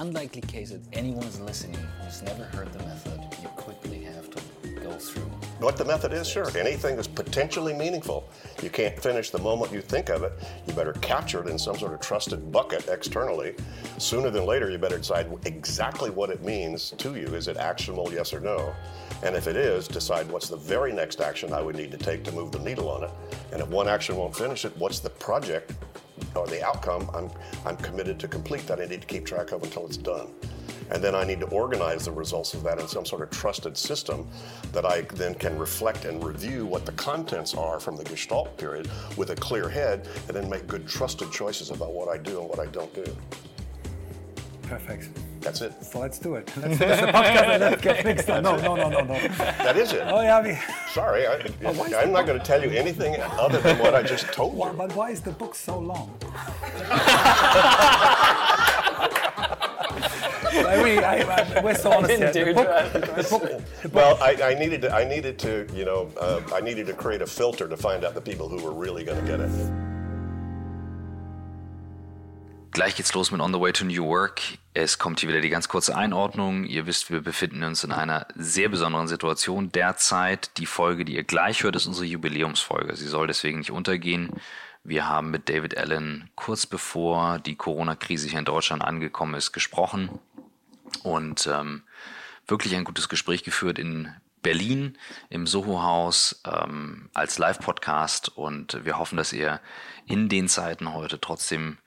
unlikely case that anyone's listening who's never heard the method, you quickly have to go through. What the method is, sure. Anything that's potentially meaningful. You can't finish the moment you think of it. You better capture it in some sort of trusted bucket externally. Sooner than later, you better decide exactly what it means to you. Is it actionable, yes or no? And if it is, decide what's the very next action I would need to take to move the needle on it. And if one action won't finish it, what's the project or the outcome I'm, I'm committed to complete that I need to keep track of until it's done. And then I need to organize the results of that in some sort of trusted system that I then can reflect and review what the contents are from the Gestalt period with a clear head and then make good trusted choices about what I do and what I don't do. Perfect. That's it. So let's do it. Let's finish the podcast and let's get things done. No, no, no, no, no. That is it. Oh, yeah. We, Sorry, I, I'm the not going to tell you anything other than what I just told why, you. but why is the book so long? I mean, I, I, we're so honest didn't here. The book, the the book, the book Well, I, I needed to, I needed to, you know, uh, I needed to create a filter to find out the people who were really going to get it. Gleich geht's los mit On the Way to New Work. Es kommt hier wieder die ganz kurze Einordnung. Ihr wisst, wir befinden uns in einer sehr besonderen Situation derzeit. Die Folge, die ihr gleich hört, ist unsere Jubiläumsfolge. Sie soll deswegen nicht untergehen. Wir haben mit David Allen kurz bevor die Corona-Krise hier in Deutschland angekommen ist, gesprochen und ähm, wirklich ein gutes Gespräch geführt in Berlin im Soho-Haus ähm, als Live-Podcast und wir hoffen, dass ihr in den Zeiten heute trotzdem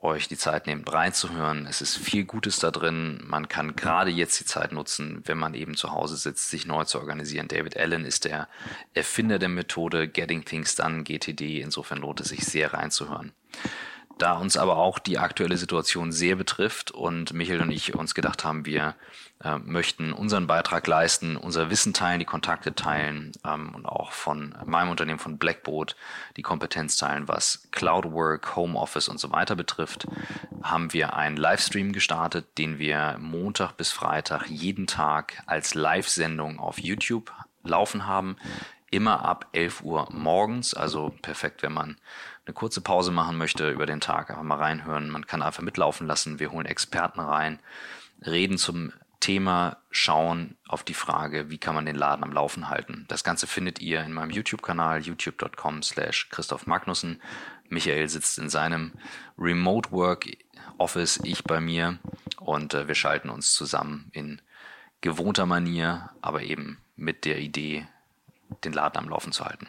euch die Zeit nehmt, reinzuhören. Es ist viel Gutes da drin. Man kann gerade jetzt die Zeit nutzen, wenn man eben zu Hause sitzt, sich neu zu organisieren. David Allen ist der Erfinder der Methode Getting Things Done, GTD. Insofern lohnt es sich sehr reinzuhören. Da uns aber auch die aktuelle Situation sehr betrifft und Michael und ich uns gedacht haben, wir äh, möchten unseren Beitrag leisten, unser Wissen teilen, die Kontakte teilen ähm, und auch von meinem Unternehmen von Blackboard die Kompetenz teilen, was Cloudwork, Homeoffice und so weiter betrifft, haben wir einen Livestream gestartet, den wir Montag bis Freitag jeden Tag als Live-Sendung auf YouTube laufen haben. Immer ab 11 Uhr morgens, also perfekt, wenn man eine kurze Pause machen möchte über den Tag, einfach mal reinhören. Man kann einfach mitlaufen lassen. Wir holen Experten rein, reden zum Thema, schauen auf die Frage, wie kann man den Laden am Laufen halten. Das Ganze findet ihr in meinem YouTube-Kanal, youtube.com slash Christoph Magnussen. Michael sitzt in seinem Remote Work Office, ich bei mir und äh, wir schalten uns zusammen in gewohnter Manier, aber eben mit der Idee, den Laden am Laufen zu halten.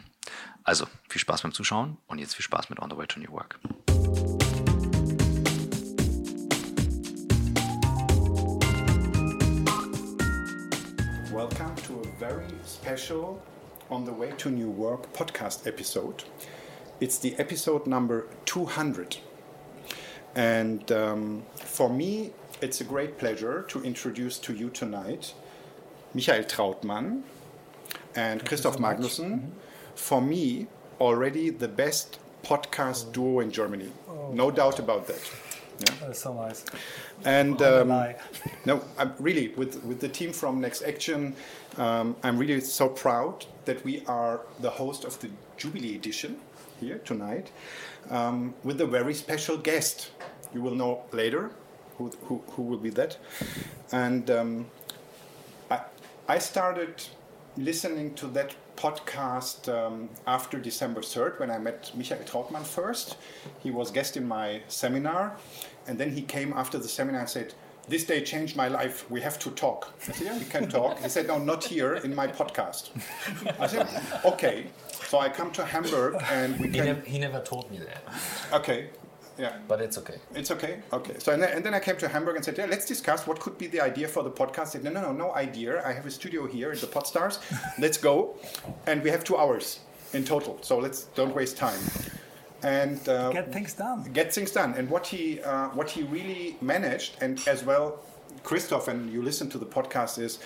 Also viel Spaß beim Zuschauen und jetzt viel Spaß mit On the Way to New Work. Special On the Way to New Work podcast episode. It's the episode number 200. And um, for me, it's a great pleasure to introduce to you tonight Michael Trautmann and Christoph Magnussen. For me, already the best podcast duo in Germany. No doubt about that. Yeah. That's so nice. And Oh, um, no, I'm really with with the team from Next Action. Um, I'm really so proud that we are the host of the Jubilee edition here tonight um, with a very special guest. You will know later who who, who will be that. And um, I I started listening to that podcast um, after December 3rd when I met Michael Trautmann first. He was guest in my seminar, and then he came after the seminar and said, "This day changed my life. We have to talk." I said, "Yeah, we can talk." He said, "No, not here in my podcast." I said, "Okay." So I come to Hamburg and we He can. never, he never told me that, Okay, yeah. but it's okay. It's okay. Okay. So and then, and then I came to Hamburg and said, "Yeah, let's discuss what could be the idea for the podcast." I said, "No, no, no, no idea. I have a studio here at the Podstars. let's go, and we have two hours in total. So let's don't waste time." And uh, Get things done. get things done. And what he uh, what he really managed, and as well, Christoph, and you listen to the podcast, is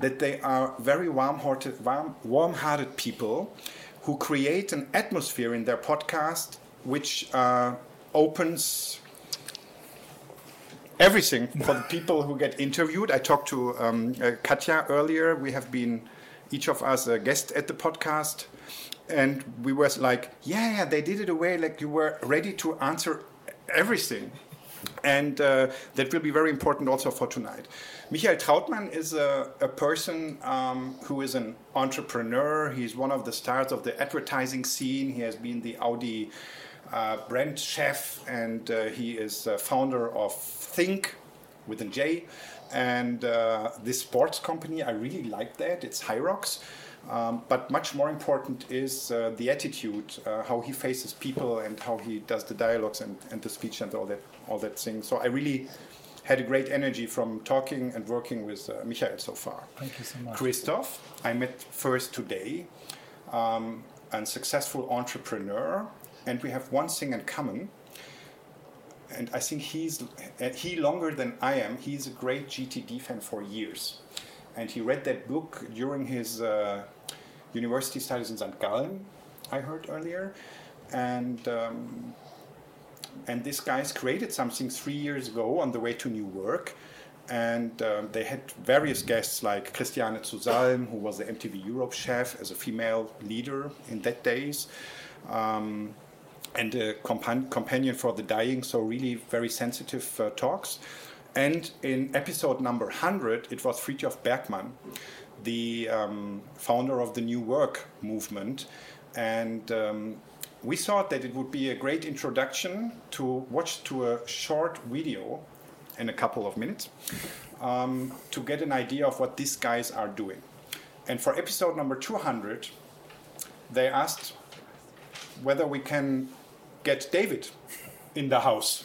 that they are very warm-hearted, warm, warm-hearted people who create an atmosphere in their podcast which uh, opens everything for the people who get interviewed. I talked to um, uh, Katja earlier. We have been each of us a guest at the podcast, and we were like, "Yeah, yeah, they did it away like you were ready to answer everything." and uh, that will be very important also for tonight. Michael Trautmann is a, a person um, who is an entrepreneur. He's one of the stars of the advertising scene. He has been the Audi uh, brand chef, and uh, he is founder of Think with a J. And uh, this sports company, I really like that. It's Hyrox. Um, but much more important is uh, the attitude, uh, how he faces people, and how he does the dialogues and, and the speech and all that, all that thing. So I really had a great energy from talking and working with uh, Michael so far. Thank you so much. Christoph, I met first today, um, a successful entrepreneur, and we have one thing in common. And I think he's he longer than I am. He's a great GTD fan for years, and he read that book during his uh, university studies in St. Gallen, I heard earlier, and um, and these guys created something three years ago on the way to new work, and um, they had various guests like Christiane zu Salm, who was the MTV Europe chef as a female leader in that days. Um, and a compan- companion for the dying, so really very sensitive uh, talks. And in episode number 100, it was Frithjof Bergmann, the um, founder of the New Work movement. And um, we thought that it would be a great introduction to watch to a short video in a couple of minutes um, to get an idea of what these guys are doing. And for episode number 200, they asked whether we can get David in the house.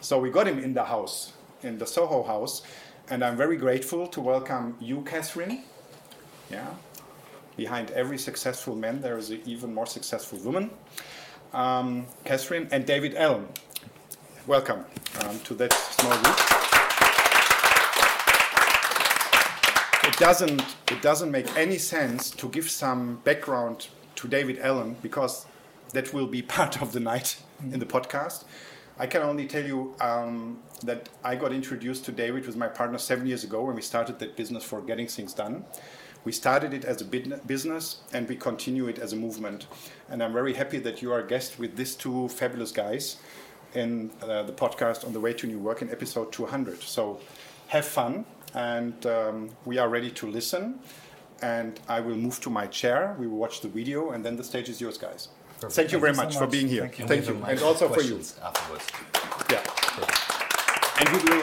So we got him in the house, in the Soho house, and I'm very grateful to welcome you, Kathryn. Yeah, behind every successful man, there is an even more successful woman. Um, Kathryn and David Allen. Welcome um, to that small group. It doesn't, it doesn't make any sense to give some background to David Allen because that will be part of the night in the podcast. I can only tell you um, that I got introduced to David with my partner seven years ago when we started that business for getting things done. We started it as a business and we continue it as a movement. And I'm very happy that you are a guest with these two fabulous guys in uh, the podcast on the way to new work in episode 200. So have fun, and um, we are ready to listen. And I will move to my chair. We will watch the video, and then the stage is yours, guys. Perfect. Thank you very so much, for being here. Thank you, Thank you. and also for you. Afterwards. Yeah. And we will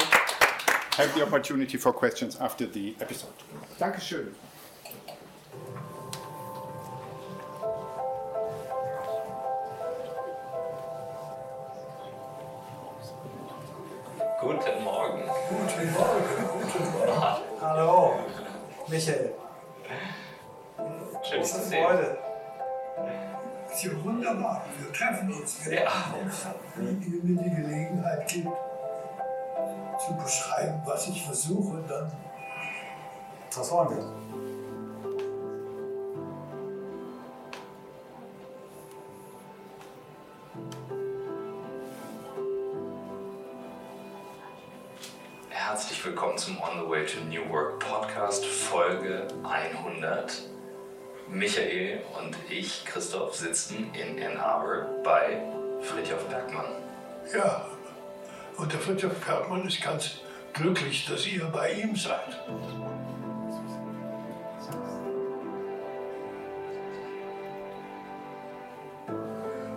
have the opportunity for questions after the episode. Dankeschön. Treffen uns. Wenn Ja. ihr mir die Gelegenheit gibt, zu beschreiben, was ich versuche, dann Das wollen wir. Herzlich willkommen zum On the Way to New Work Podcast, Folge 100. Michael und ich, Christoph, sitzen in Ann Arbor bei Fritjof Bergmann. ja. Und der Fritjof Bergmann ist ganz glücklich, dass ihr bei ihm seid.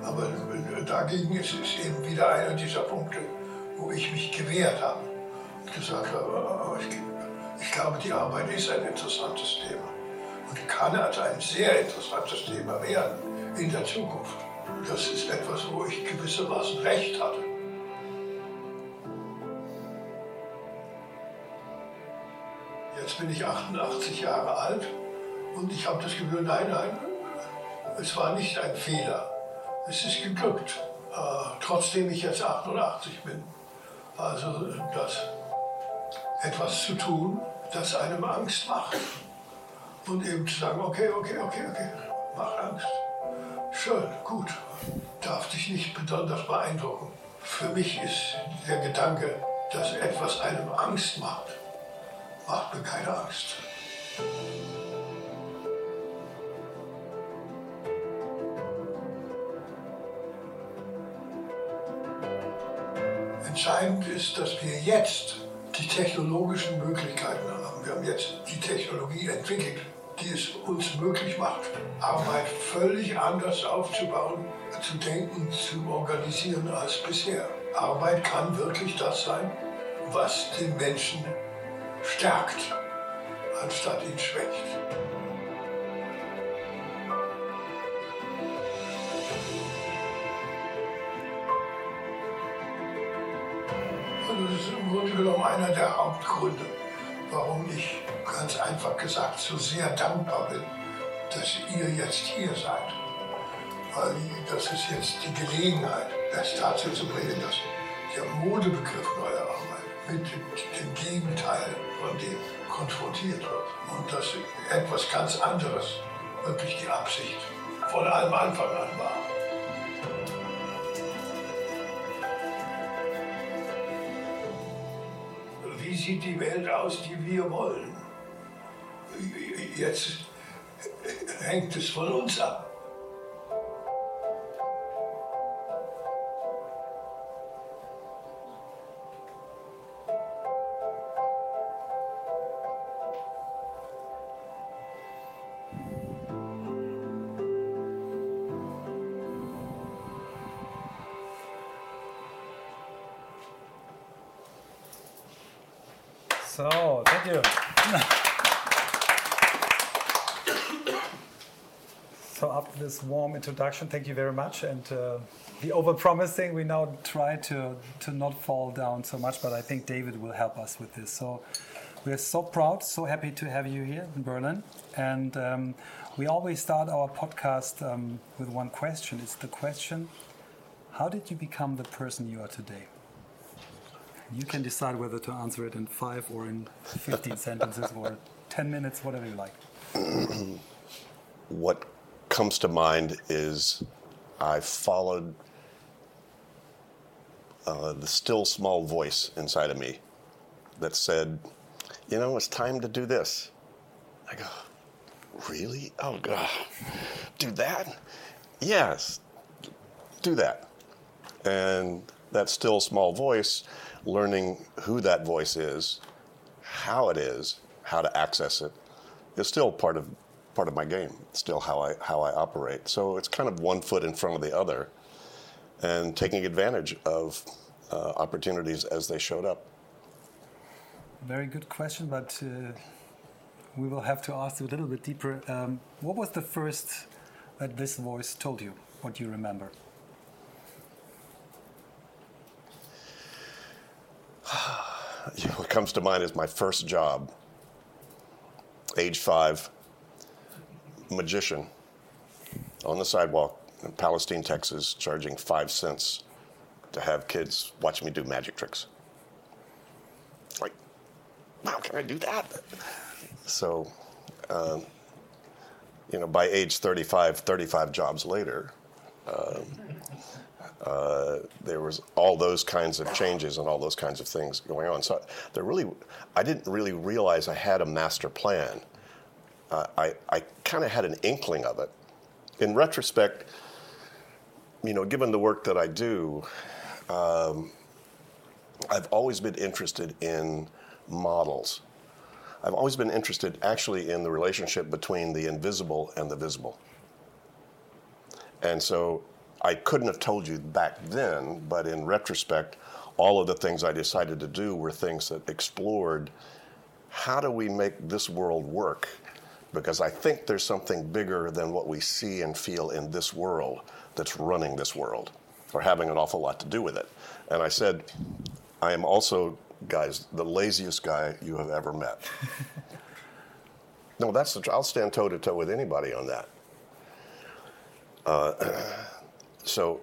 Aber dagegen ist es eben wieder einer dieser Punkte, wo ich mich gewehrt habe und gesagt habe, ich glaube, die Arbeit ist ein interessantes Thema und kann als ein sehr interessantes Thema werden in der Zukunft. Das ist etwas, wo ich gewissermaßen recht hatte. Jetzt bin ich 88 Jahre alt und ich habe das Gefühl, nein, nein, es war nicht ein Fehler. Es ist geglückt, äh, trotzdem ich jetzt 88 bin. Also das etwas zu tun, das einem Angst macht. Und eben zu sagen, okay, okay, okay, okay, mach Angst. Schön, gut. Darf dich nicht besonders beeindrucken. Für mich ist der Gedanke, dass etwas einem Angst macht, macht mir keine Angst. Entscheidend ist, dass wir jetzt die technologischen Möglichkeiten haben. Wir haben jetzt die Technologie entwickelt, die es uns möglich macht, Arbeit völlig anders aufzubauen, zu denken, zu organisieren als bisher. Arbeit kann wirklich das sein, was den Menschen stärkt, anstatt ihn schwächt. Und das ist im Grunde genommen einer der Hauptgründe, warum ich ganz einfach gesagt so sehr dankbar bin, dass ihr jetzt hier seid. Weil das ist jetzt die Gelegenheit, es dazu zu bringen, dass der Modebegriff neuer Arbeit mit dem Gegenteil von dem konfrontiert wird. Und dass etwas ganz anderes wirklich die Absicht von allem Anfang an war. Wie sieht die Welt aus, die wir wollen? Jetzt hängt es von uns ab. So, thank you. so after this warm introduction, thank you very much. And uh, the overpromising, we now try to, to not fall down so much, but I think David will help us with this. So we are so proud, so happy to have you here in Berlin. And um, we always start our podcast um, with one question. It's the question, how did you become the person you are today? You can decide whether to answer it in five or in 15 sentences or 10 minutes, whatever you like. what comes to mind is I followed uh, the still small voice inside of me that said, you know, it's time to do this. I go, really? Oh, God. Do that? Yes, do that. And that still small voice learning who that voice is, how it is, how to access it, is still part of part of my game. still how I how I operate. So it's kind of one foot in front of the other, and taking advantage of uh, opportunities as they showed up. Very good question, but uh, we will have to ask you a little bit deeper. Um, what was the first that this voice told you? What do you remember? What comes to mind is my first job, age five, magician on the sidewalk in Palestine, Texas, charging five cents to have kids watch me do magic tricks. Like, how can I do that? So, um, you know, by age 35, 35 jobs later, um, uh, there was all those kinds of changes and all those kinds of things going on. So there really, I didn't really realize I had a master plan. Uh, I, I kind of had an inkling of it. In retrospect, you know, given the work that I do, um, I've always been interested in models. I've always been interested actually in the relationship between the invisible and the visible. And so I couldn't have told you back then, but in retrospect, all of the things I decided to do were things that explored how do we make this world work? Because I think there's something bigger than what we see and feel in this world that's running this world or having an awful lot to do with it. And I said, I am also, guys, the laziest guy you have ever met. no, that's the, I'll stand toe to toe with anybody on that. Uh, so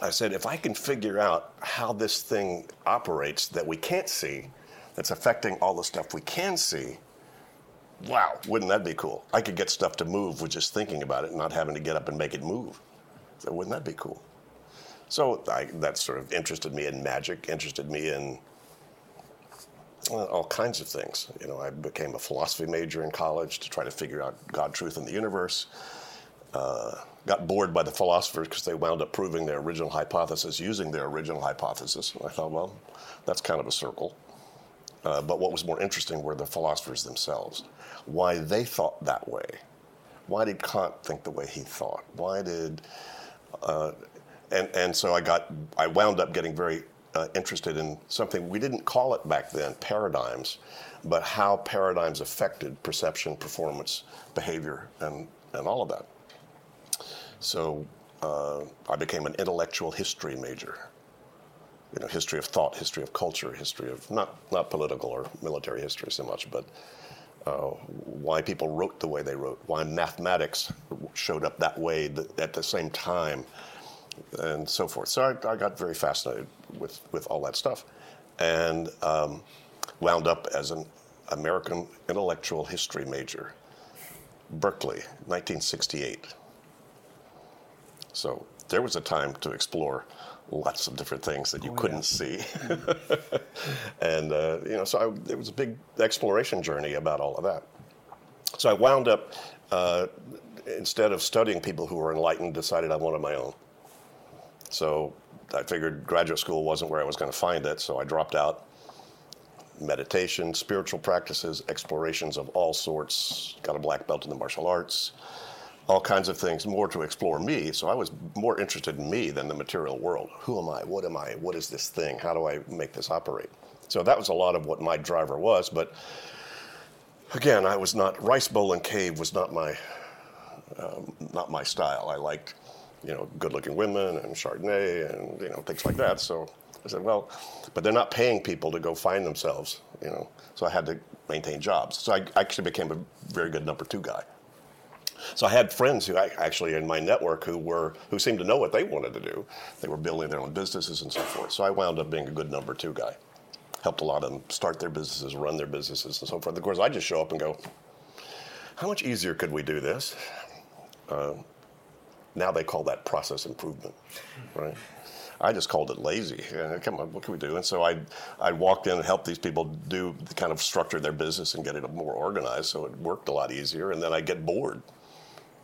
I said, if I can figure out how this thing operates that we can't see, that's affecting all the stuff we can see, wow, wouldn't that be cool? I could get stuff to move with just thinking about it and not having to get up and make it move. So wouldn't that be cool? So I, that sort of interested me in magic, interested me in well, all kinds of things. You know, I became a philosophy major in college to try to figure out God, truth, and the universe. Uh, got bored by the philosophers because they wound up proving their original hypothesis using their original hypothesis. I thought, well, that's kind of a circle. Uh, but what was more interesting were the philosophers themselves, why they thought that way. Why did Kant think the way he thought? Why did, uh, and and so I got, I wound up getting very uh, interested in something we didn't call it back then paradigms, but how paradigms affected perception, performance, behavior, and and all of that. So uh, I became an intellectual history major you know, history of thought, history of culture, history of not not political or military history so much, but uh, why people wrote the way they wrote, why mathematics showed up that way at the same time, and so forth. So I, I got very fascinated with with all that stuff, and um, wound up as an American intellectual history major, Berkeley, 1968. So there was a time to explore lots of different things that you oh, couldn't yeah. see. and, uh, you know, so I, it was a big exploration journey about all of that. So I wound up, uh, instead of studying people who were enlightened, decided I wanted my own. So I figured graduate school wasn't where I was going to find it, so I dropped out. Meditation, spiritual practices, explorations of all sorts, got a black belt in the martial arts, all kinds of things more to explore me. So I was more interested in me than the material world. Who am I? What am I? What is this thing? How do I make this operate? So that was a lot of what my driver was. But again, I was not rice bowl and cave was not my um, not my style. I liked you know good-looking women and Chardonnay and you know things like that. So I said, well, but they're not paying people to go find themselves. You know, so I had to maintain jobs. So I actually became a very good number two guy. So I had friends who I, actually in my network who were who seemed to know what they wanted to do. They were building their own businesses and so forth. So I wound up being a good number two guy. Helped a lot of them start their businesses, run their businesses, and so forth. Of course, I just show up and go, "How much easier could we do this?" Uh, now they call that process improvement, right? I just called it lazy. come on, what can we do? And so I, I walked in and helped these people do the kind of structure their business and get it more organized. So it worked a lot easier. And then I get bored.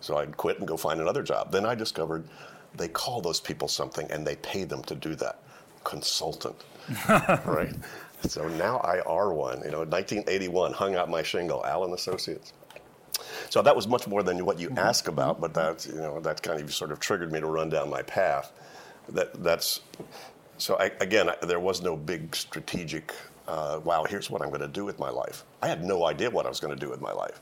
So I'd quit and go find another job. Then I discovered they call those people something and they pay them to do that. Consultant. right? So now I are one. You know, 1981, hung out my shingle, Allen Associates. So that was much more than what you mm-hmm. ask about, but that's you know that kind of sort of triggered me to run down my path. That that's so I, again, I, there was no big strategic. Uh, wow, here's what I'm going to do with my life. I had no idea what I was going to do with my life.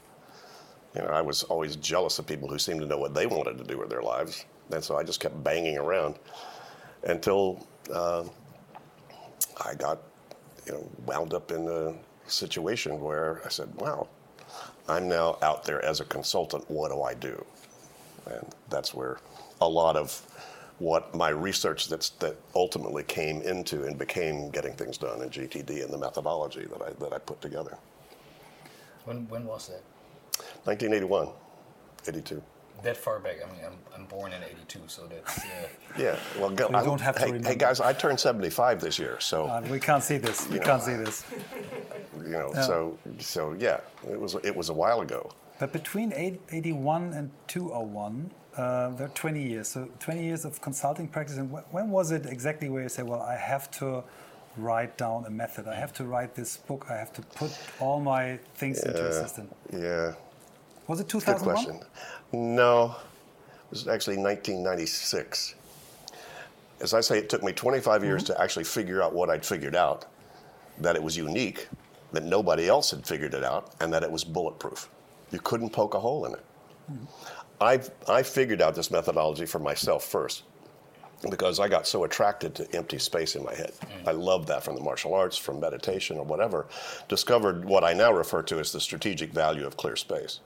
You know, I was always jealous of people who seemed to know what they wanted to do with their lives, and so I just kept banging around until uh, I got, you know, wound up in a situation where I said, "Wow, I'm now out there as a consultant. What do I do?" And that's where a lot of what my research that's that ultimately came into and became getting things done in GTD and the methodology that I that I put together. When when was that? 1981, 82. That far back. I mean, I'm, I'm born in 82, so that's. Uh... yeah, well, go, I don't have to hey, hey, guys, I turned 75 this year, so. Uh, we can't see this. We can't see this. You know, yeah. so so yeah, it was it was a while ago. But between 81 and 201, uh, there are 20 years. So 20 years of consulting practice. And when was it exactly where you say, well, I have to write down a method. I have to write this book. I have to put all my things yeah, into a system. Yeah, was it 2001? Good question. No, it was actually 1996. As I say, it took me 25 years mm-hmm. to actually figure out what I'd figured out, that it was unique, that nobody else had figured it out, and that it was bulletproof. You couldn't poke a hole in it. Mm-hmm. I, I figured out this methodology for myself first because I got so attracted to empty space in my head. Mm. I loved that from the martial arts, from meditation, or whatever. Discovered what I now refer to as the strategic value of clear space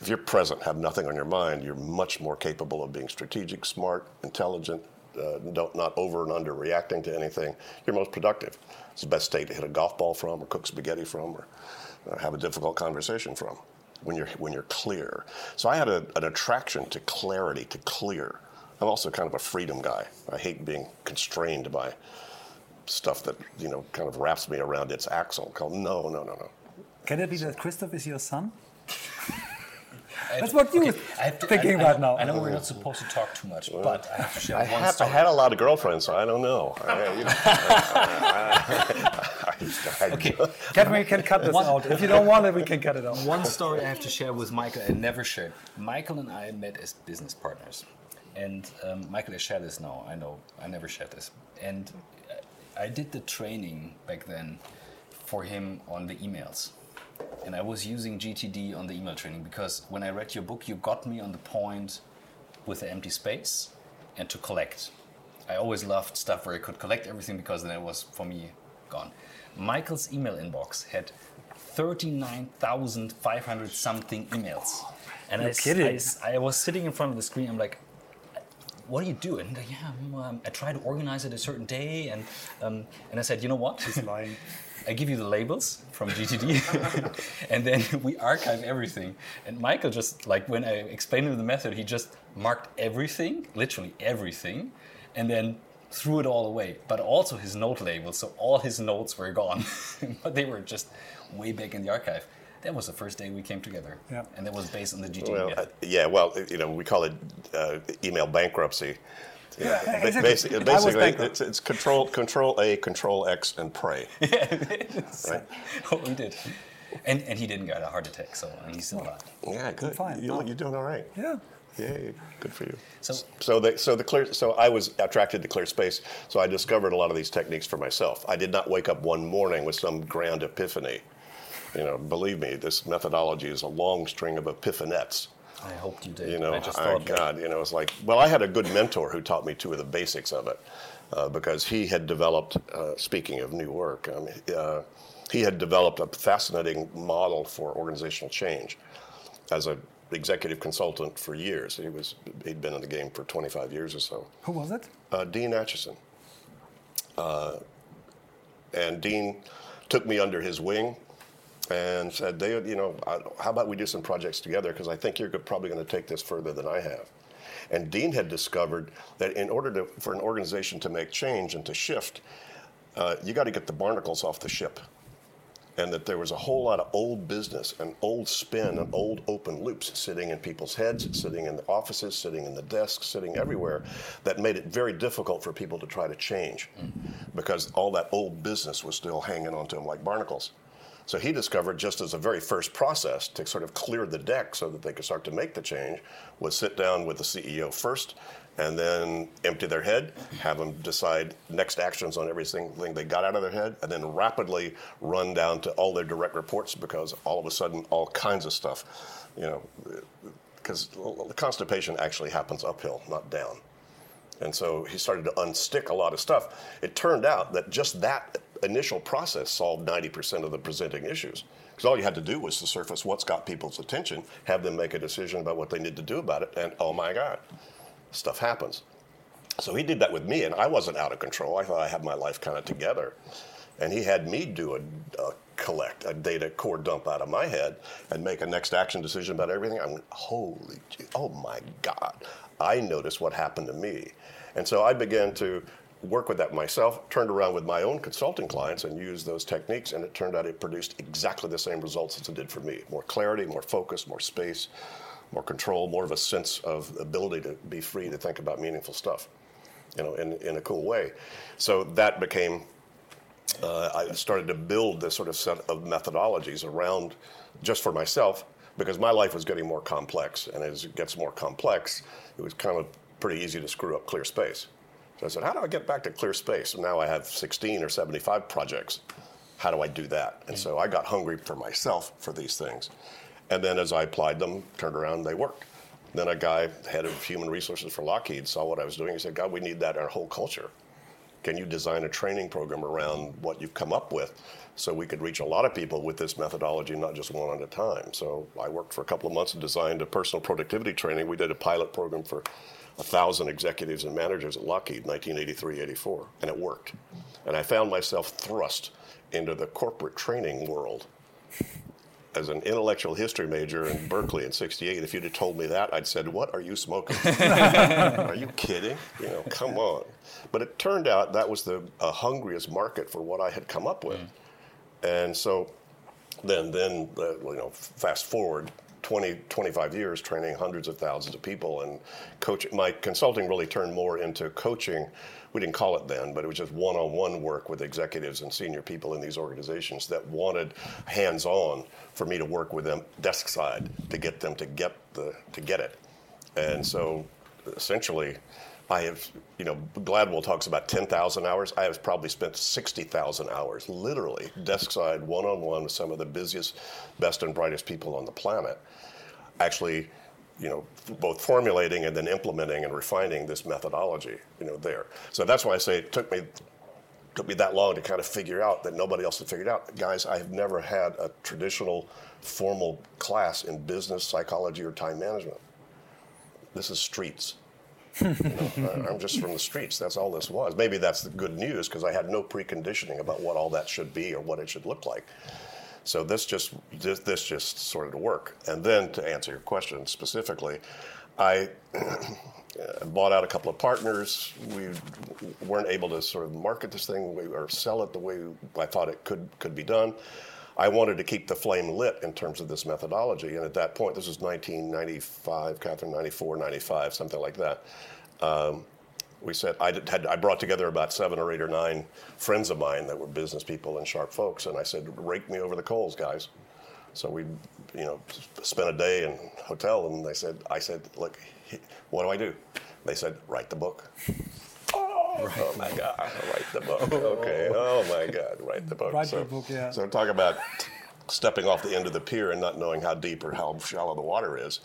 if you're present, have nothing on your mind, you're much more capable of being strategic, smart, intelligent, uh, don't not over and under reacting to anything. You're most productive. It's the best state to hit a golf ball from, or cook spaghetti from, or uh, have a difficult conversation from. When you're when you're clear. So I had a, an attraction to clarity, to clear. I'm also kind of a freedom guy. I hate being constrained by stuff that you know kind of wraps me around its axle. Called no, no, no, no. Can it be that Christoph is your son? That's what you were I have to- thinking I, I right know- now. I know we're not supposed to talk too much, but I have to share I one had, I had a lot of girlfriends, so I don't know. I, you know, I- I- Okay. Can we can cut this One- out? If you don't want it, we can cut it out. One story I have to share with Michael and never shared. Michael and I met as business partners. And um, Michael has shared this now, I know. I never shared this. And I did the training back then for him on the emails. And I was using GTD on the email training because when I read your book, you got me on the point with the empty space and to collect. I always loved stuff where I could collect everything because then it was for me gone. Michael's email inbox had 39,500 something emails. And I, You're s- kidding. I I was sitting in front of the screen, I'm like, what are you doing? Like, yeah, um, I try to organize it a certain day. And, um, and I said, you know what? He's lying. I give you the labels from GTD, and then we archive everything. And Michael just like when I explained him the method, he just marked everything, literally everything, and then threw it all away. But also his note labels, so all his notes were gone, but they were just way back in the archive. That was the first day we came together, Yeah. and that was based on the GTD well, uh, yeah, well, you know, we call it uh, email bankruptcy. Yeah, exactly. Basically, basically it's, it's control, control A, control X, and pray. So, we did. And, and he didn't get a heart attack, so he's still alive. Yeah, good. fine. You, Oh. you're doing all right. Yeah. Yay, good for you. So- so the, so the clear, so I was attracted to clear space. So I discovered a lot of these techniques for myself. I did not wake up one morning with some grand epiphany. You know, believe me, this methodology is a long string of epiphanettes. I hoped you did. You know, I just I- thought that- God, you know, it's like, well, I had a good mentor who taught me two of the basics of it uh, because he had developed, uh, speaking of new work, um, uh, he had developed a fascinating model for organizational change as an executive consultant for years. He was he'd been in the game for 25 years or so. Who was it? Uh, Dean Acheson. Uh, and Dean took me under his wing and said, David, you know, how about we do some projects together? Because I think you're probably going to take this further than I have. And Dean had discovered that in order to, for an organization to make change and to shift, uh, you got to get the barnacles off the ship. And that there was a whole lot of old business and old spin and old open loops sitting in people's heads, sitting in the offices, sitting in the desks, sitting everywhere that made it very difficult for people to try to change because all that old business was still hanging onto them like barnacles. So he discovered just as a very first process to sort of clear the deck so that they could start to make the change was sit down with the CEO first and then empty their head, have them decide next actions on everything they got out of their head, and then rapidly run down to all their direct reports because all of a sudden all kinds of stuff, you know, because the constipation actually happens uphill, not down. And so he started to unstick a lot of stuff. It turned out that just that initial process solved 90% of the presenting issues. Because all you had to do was to surface what's got people's attention, have them make a decision about what they need to do about it, and oh my God, stuff happens. So he did that with me, and I wasn't out of control. I thought I had my life kind of together. And he had me do a, a collect, a data core dump out of my head and make a next action decision about everything. I went, holy, gee, oh my God. I noticed what happened to me. And so I began to work with that myself, turned around with my own consulting clients and used those techniques, and it turned out it produced exactly the same results as it did for me. More clarity, more focus, more space, more control, more of a sense of ability to be free to think about meaningful stuff, you know, in, in a cool way. So that became uh, I started to build this sort of set of methodologies around just for myself because my life was getting more complex. And as it gets more complex, it was kind of pretty easy to screw up clear space. So I said, how do I get back to clear space? And now I have 16 or 75 projects. How do I do that? And so I got hungry for myself for these things. And then as I applied them, turned around, they worked. Then a guy, head of human resources for Lockheed, saw what I was doing. He said, God, we need that in our whole culture. Can you design a training program around what you've come up with so we could reach a lot of people with this methodology, not just one at a time? So I worked for a couple of months and designed a personal productivity training. We did a pilot program for a thousand executives and managers at Lockheed, 1983, 84, and it worked. And I found myself thrust into the corporate training world as an intellectual history major in Berkeley in 68, if you'd have told me that, I'd said, what are you smoking? are you kidding? You know, come on. But it turned out that was the uh, hungriest market for what I had come up with. And so then, then uh, you know, fast forward 20, 25 years training hundreds of thousands of people and coaching. My consulting really turned more into coaching. We didn't call it then, but it was just one on one work with executives and senior people in these organizations that wanted hands on for me to work with them desk side to get them to get, the, to get it. And so essentially, I have, you know, Gladwell talks about 10,000 hours. I have probably spent 60,000 hours, literally, desk side, one on one with some of the busiest, best, and brightest people on the planet. Actually, you know, both formulating and then implementing and refining this methodology, you know, there. So that's why I say it took me took me that long to kind of figure out that nobody else had figured out. Guys, I have never had a traditional formal class in business psychology or time management. This is streets I'm just from the streets. That's all this was. Maybe that's the good news because I had no preconditioning about what all that should be or what it should look like. So this just this, this just sort of work. And then to answer your question specifically, I bought out a couple of partners. We weren't able to sort of market this thing or sell it the way I thought it could could be done. I wanted to keep the flame lit in terms of this methodology. And at that point, this was 1995, Kathryn, 94, 95, something like that. Um, we said I had I brought together about seven or eight or nine friends of mine that were business people and sharp folks, and I said, "Rake me over the coals, guys." So we, you know, spent a day in hotel, and they said, "I said, look, what do I do?" They said, "Write the book." Right. Oh my God, write the book. Okay. Oh my God, write the book. Write so, the book, yeah. So talk about stepping off the end of the pier and not knowing how deep or how shallow the water is.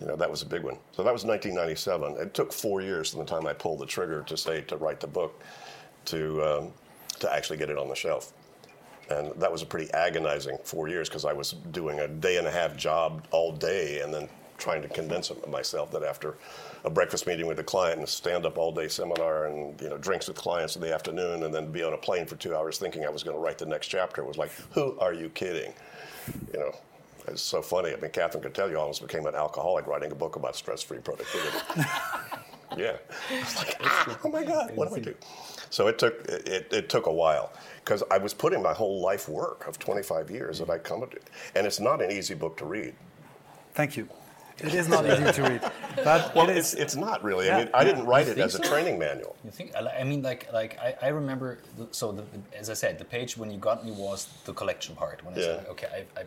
You know, that was a big one. So that was 1997. It took four years from the time I pulled the trigger to say to write the book to um, to actually get it on the shelf. And that was a pretty agonizing four years because I was doing a day and a half job all day and then trying to convince myself that after a breakfast meeting with a client and a stand-up all-day seminar and you know drinks with clients in the afternoon and then be on a plane for two hours thinking I was going to write the next chapter It was like, who are you kidding? You know, it's so funny. I mean, Kathryn could tell you I almost became an alcoholic writing a book about stress-free productivity. yeah, I was like, ah, oh my God, what do I do? So it took it, it took a while because I was putting my whole life work of 25 years that I come to, and it's not an easy book to read. Thank you. It is not easy to read. But well, it's, it's not really. Yeah. I mean, I didn't write it as so? a training manual. You think? I mean, like, like I, I remember. So, the, as I said, the page when you got me was the collection part. When I yeah. said, okay, I, I,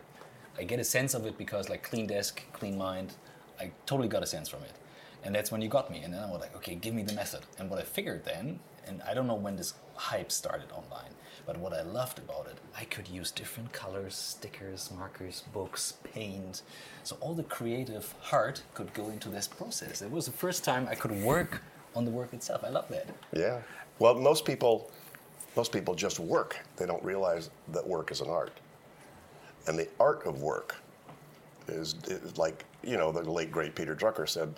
I get a sense of it because like clean desk, clean mind. I totally got a sense from it, and that's when you got me. And then I was like, okay, give me the method. And what I figured then, and I don't know when this hype started online, but what I loved about it, I could use different colors, stickers, markers, books, paint. So all the creative heart could go into this process. It was the first time I could work on the work itself. I love that. Yeah. Well, most people, most people just work. They don't realize that work is an art. And the art of work is, is like, you know, the late great Peter Drucker said,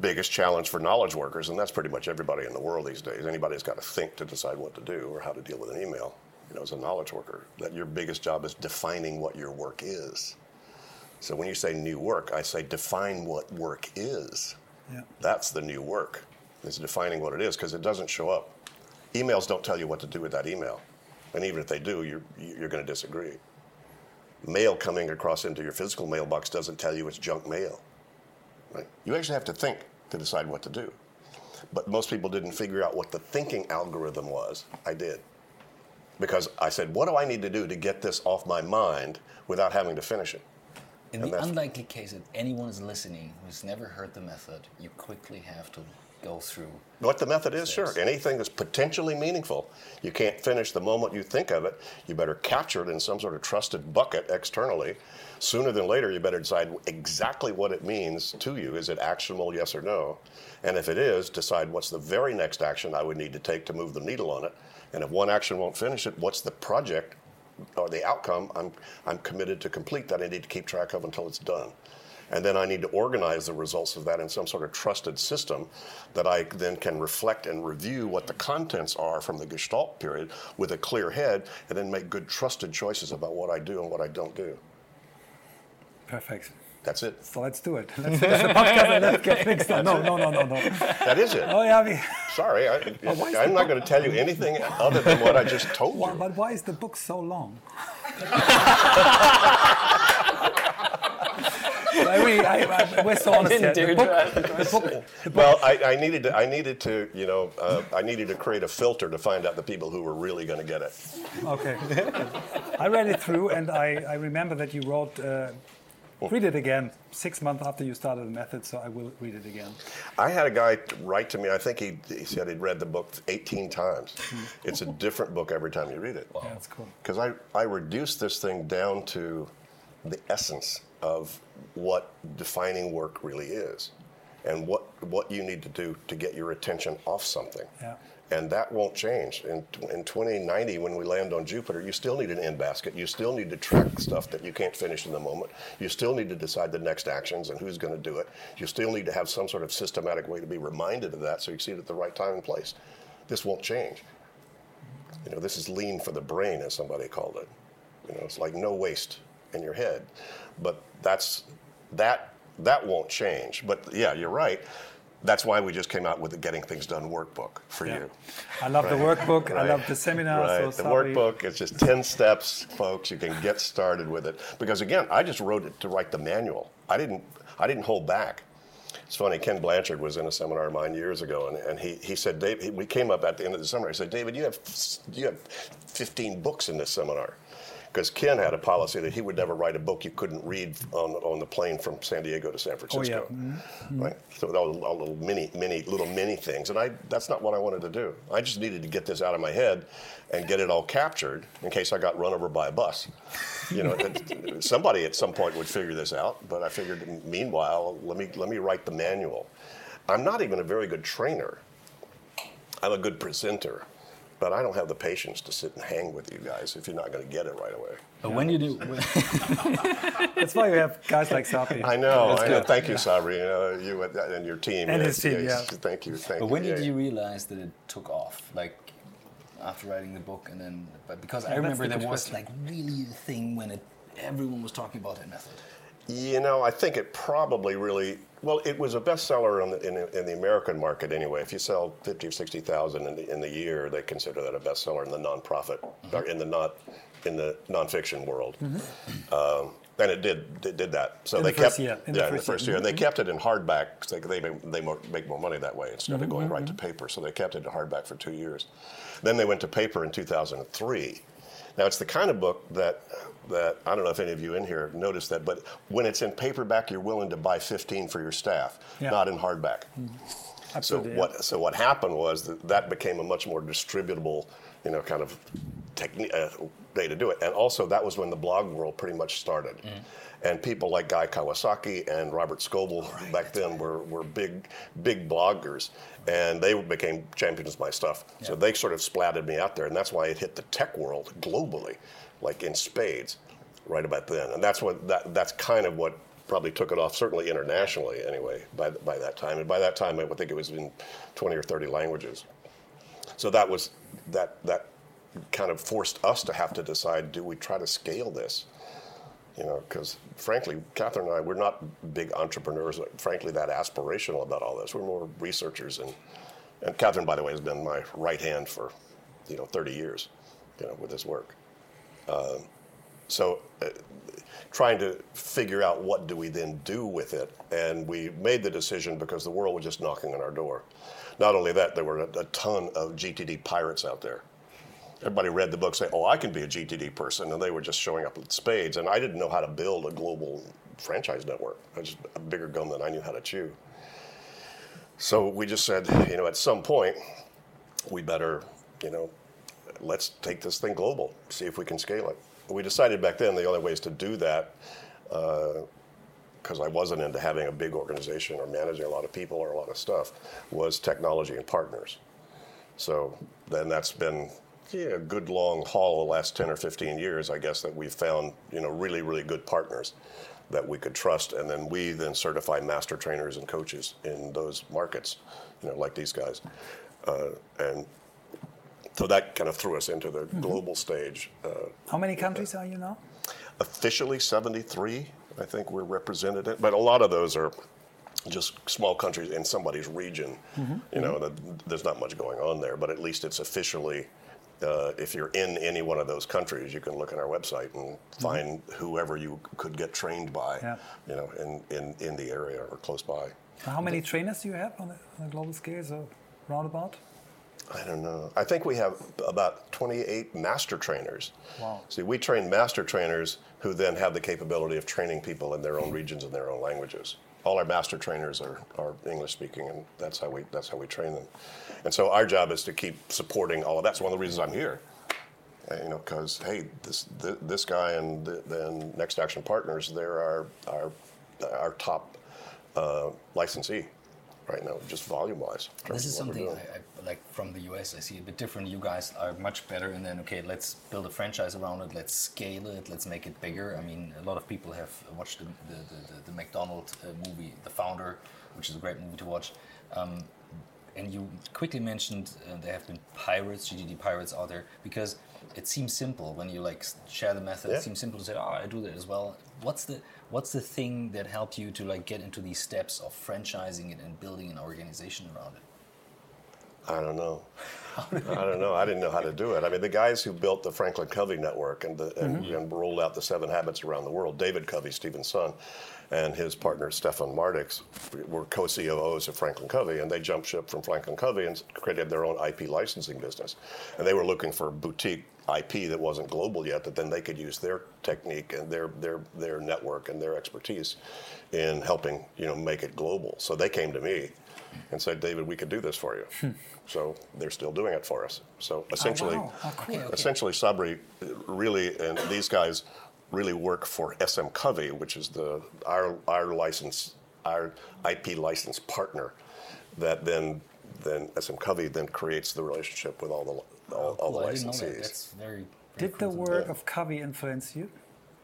biggest challenge for knowledge workers, and that's pretty much everybody in the world these days. Anybody's got to think to decide what to do or how to deal with an email. You know, as a knowledge worker, that your biggest job is defining what your work is. So when you say new work, I say define what work is. Yeah. That's the new work. Is defining what it is because it doesn't show up. Emails don't tell you what to do with that email, and even if they do, you're you're going to disagree. Mail coming across into your physical mailbox doesn't tell you it's junk mail. Right? You actually have to think to decide what to do. But most people didn't figure out what the thinking algorithm was. I did. Because I said, what do I need to do to get this off my mind without having to finish it? In and the unlikely case that anyone is listening who's never heard the method, you quickly have to go through. What the method is, sure. Anything that's potentially meaningful, you can't finish the moment you think of it. You better capture it in some sort of trusted bucket externally. Sooner than later, you better decide exactly what it means to you. Is it actionable, yes or no? And if it is, decide what's the very next action I would need to take to move the needle on it. And if one action won't finish it, what's the project or the outcome I'm, I'm committed to complete that I need to keep track of until it's done? And then I need to organize the results of that in some sort of trusted system that I then can reflect and review what the contents are from the Gestalt period with a clear head and then make good trusted choices about what I do and what I don't do. Perfect. That's it. So let's do it. Let's finish the podcast and let's get things done. No, no, no, no, no. That is it. Oh yeah. We... Sorry, I, am not going to tell you anything other than what I just told you. But why is the book so long? I really, I, I, we're so honest didn't here. do The book, the book, the book Well, I, I needed to, I needed to, you know, uh, I needed to create a filter to find out the people who were really going to get it. Okay. I read it through, and I, I remember that you wrote, uh, read it again, six months after you started the method, so I will read it again. I had a guy write to me. I think he, he said he'd read the book 18 times. Hmm. It's a different book every time you read it. Yeah, that's cool. Because I, I reduced this thing down to the essence of what defining work really is and what, what you need to do to get your attention off something. Yeah. And that won't change. In, in 2090, when we land on Jupiter, you still need an in basket. You still need to track stuff that you can't finish in the moment. You still need to decide the next actions and who's going to do it. You still need to have some sort of systematic way to be reminded of that so you see it at the right time and place. This won't change. You know, this is lean for the brain, as somebody called it. You know, it's like no waste in your head. But that's that that won't change. But yeah, you're right. That's why we just came out with the Getting Things Done workbook for Yeah. you. I love the workbook. I love the seminar. Right. So the sorry. workbook, it's just 10 steps, folks. You can get started with it. Because again, I just wrote it to write the manual. I didn't I didn't hold back. It's funny, Ken Blanchard was in a seminar of mine years ago, and, and he, he said, Dave, he, we came up at the end of the seminar. He said, David, you have, you have 15 books in this seminar. Because Ken had a policy that he would never write a book you couldn't read on, on the plane from San Diego to San Francisco. Oh yeah, mm-hmm. Mm-hmm. Right? So all, all little mini, mini, little mini things, and I that's not what I wanted to do. I just needed to get this out of my head and get it all captured in case I got run over by a bus. You know, somebody at some point would figure this out, but I figured, meanwhile, let me let me write the manual. I'm not even a very good trainer. I'm a good presenter, but I don't have the patience to sit and hang with you guys if you're not going to get it right away. But when you do, when, That's why we have guys like Sabri. I know. I know. Thank you, Sabri, uh, you and- and your team. And Yes, his team, yes. yeah. Thank you. Thank but you. when did Yeah, you realize that it took off? Like after writing the book, and then, but because I remember the there was question. like really a thing when it everyone was talking about that method. You know, I think it probably really well. It was a bestseller in the, in, the- in the American market anyway. If you sell fifty or sixty thousand in the in the year, they consider that a bestseller in the nonprofit mm-hmm. or in the not in the nonfiction world. Um, and it did it did that. So In they the kept year, in the yeah in the first year. and they mm-hmm. kept it in hardback. They they make, they make more money that way instead of mm-hmm. going right to paper. So they kept it in hardback for two years. Then they went to paper in 2003. Now it's the kind of book that that I don't know if any of you in here have noticed that, but when it's in paperback, you're willing to buy 15 for your staff, Yeah. not in hardback. So Absolutely. yeah. what so what happened was that that became a much more distributable, you know, kind of technique uh, way to do it. And also that was when the blog world pretty much started. And people like Guy Kawasaki and Robert Scoble back then were, were big big bloggers, and they became champions of my stuff. So they sort of splatted me out there, and that's why it hit the tech world globally, like in spades, right about then. And that's what that that's kind of what probably took it off, certainly internationally anyway, by, by that time. And by that time, I would think it was in 20 or 30 languages. So that was that that kind of forced us to have to decide: do we try to scale this? You know, because frankly, Kathryn and I, we're not big entrepreneurs. Frankly, that aspirational about all this. We're more researchers, and and Kathryn, by the way, has been my right hand for you know 30 years, you know, with this work. Um, so uh, trying to figure out what do we then do with it and we made the decision because the world was just knocking on our door. Not only that there were a, a ton of gtd pirates out there. Everybody read the book say oh i can be a gtd person and they were just showing up with spades and i didn't know how to build a global franchise network. I was just a bigger gum than i knew how to chew. So we just said you know at some point we better you know let's take this thing global, see if we can scale it. We decided back then the only ways to do that, because I wasn't into having a big organization or managing a lot of people or a lot of stuff, was technology and partners. So then that's been yeah, a good long haul the last 10 or 15 years, I guess, that we've found you know really, really good partners that we could trust, and then we then certify master trainers and coaches in those markets, you know, like these guys, uh, and so that kind of threw us into the global stage. Uh, How many countries are you now? officially 73, I think we're represented, in, but a lot of those are just small countries in somebody's region. You know, that there's not much going on there, but at least it's officially uh, if you're in any one of those countries, you can look at our website and find mm-hmm. whoever you could get trained by, yeah. you know, in, in, in the area or close by. How many trainers do you have on a, on a global scale, so roundabout? I don't know. I think we have about 28 master trainers. Wow. See, we train master trainers who then have the capability of training people in their own regions and their own languages. All our master trainers are, are English speaking, and that's how we that's how we train them. And so our job is to keep supporting all of that. It's one of the reasons I'm here. Uh, you know, because hey, this this guy and then Next Action Partners, they're our our our top uh, licensee right now, just volume wise. This is something I, I, like from the US. I see a bit different. You guys are much better, and then okay, let's build a franchise around it. Let's scale it. Let's make it bigger. I mean, a lot of people have watched the the, the, the McDonald uh, movie, The Founder, which is a great movie to watch. Um, and you quickly mentioned uh, there have been pirates, GTD pirates out there, because it seems simple when you like share the method. Yeah. It seems simple to say, "Oh, I do that as well." What's the what's the thing that helped you to like get into these steps of franchising it and building an organization around it? I don't know. I don't know. I didn't know how to do it. I mean, the guys who built the Franklin Covey network and, the, and, mm-hmm. and rolled out the Seven Habits around the world, David Covey, Stephen's son, and his partner Stephan Mardyks were co-COOs of Franklin Covey, and they jumped ship from Franklin Covey and created their own IP licensing business. And they were looking for boutique IP that wasn't global yet, that then they could use their technique and their their their network and their expertise in helping you know make it global. So they came to me and said, David, we could do this for you. Hmm. So they're still doing it for us. So essentially, oh, wow. oh, cool. essentially, Sabri really and these guys really work for SM Covey, which is the our our license our IP license partner that then then SM Covey then creates the relationship with all the all, all the licensees. Very, very Did the work yeah. of Covey influence you?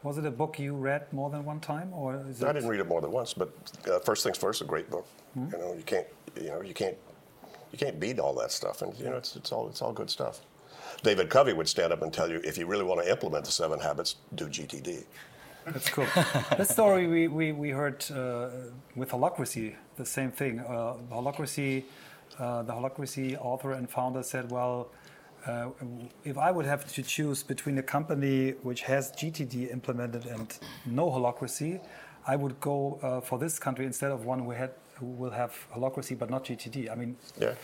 Was it a book you read more than one time, or I didn't read it more than once. But uh, first things first, a great book. Hmm? You know, you can't, you know, you can't, you can't beat all that stuff, and you know, it's it's all it's all good stuff. David Covey would stand up and tell you, if you really want to implement the seven habits, do GTD. That's cool. that story we, we, we heard uh, with Holacracy, the same thing. Uh, Holacracy, uh, the Holacracy author and founder said, well, uh, if I would have to choose between a company which has GTD implemented and no holacracy, I would go uh, for this country instead of one who, had, who will have holacracy but not GTD. I mean, yeah.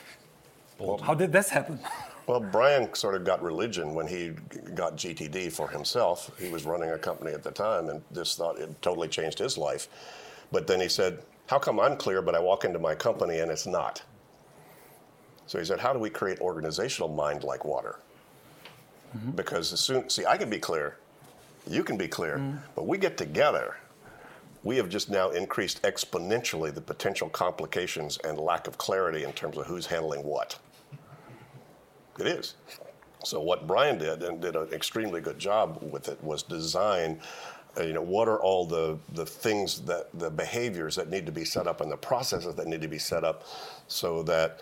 Well, how did this happen? Well, Brian sort of got religion when he got GTD for himself. He was running a company at the time and this thought it totally changed his life. But then he said, How come I'm clear, but I walk into my company and it's not? So he said, How do we create organizational mind like water? Mm-hmm. Because as soon, see, I can be clear, you can be clear, mm-hmm. but we get together. We have just now increased exponentially the potential complications and lack of clarity in terms of who's handling what. It is. So what Brian did and did an extremely good job with it was design uh, you know what are all the the things that the behaviors that need to be set up and the processes that need to be set up so that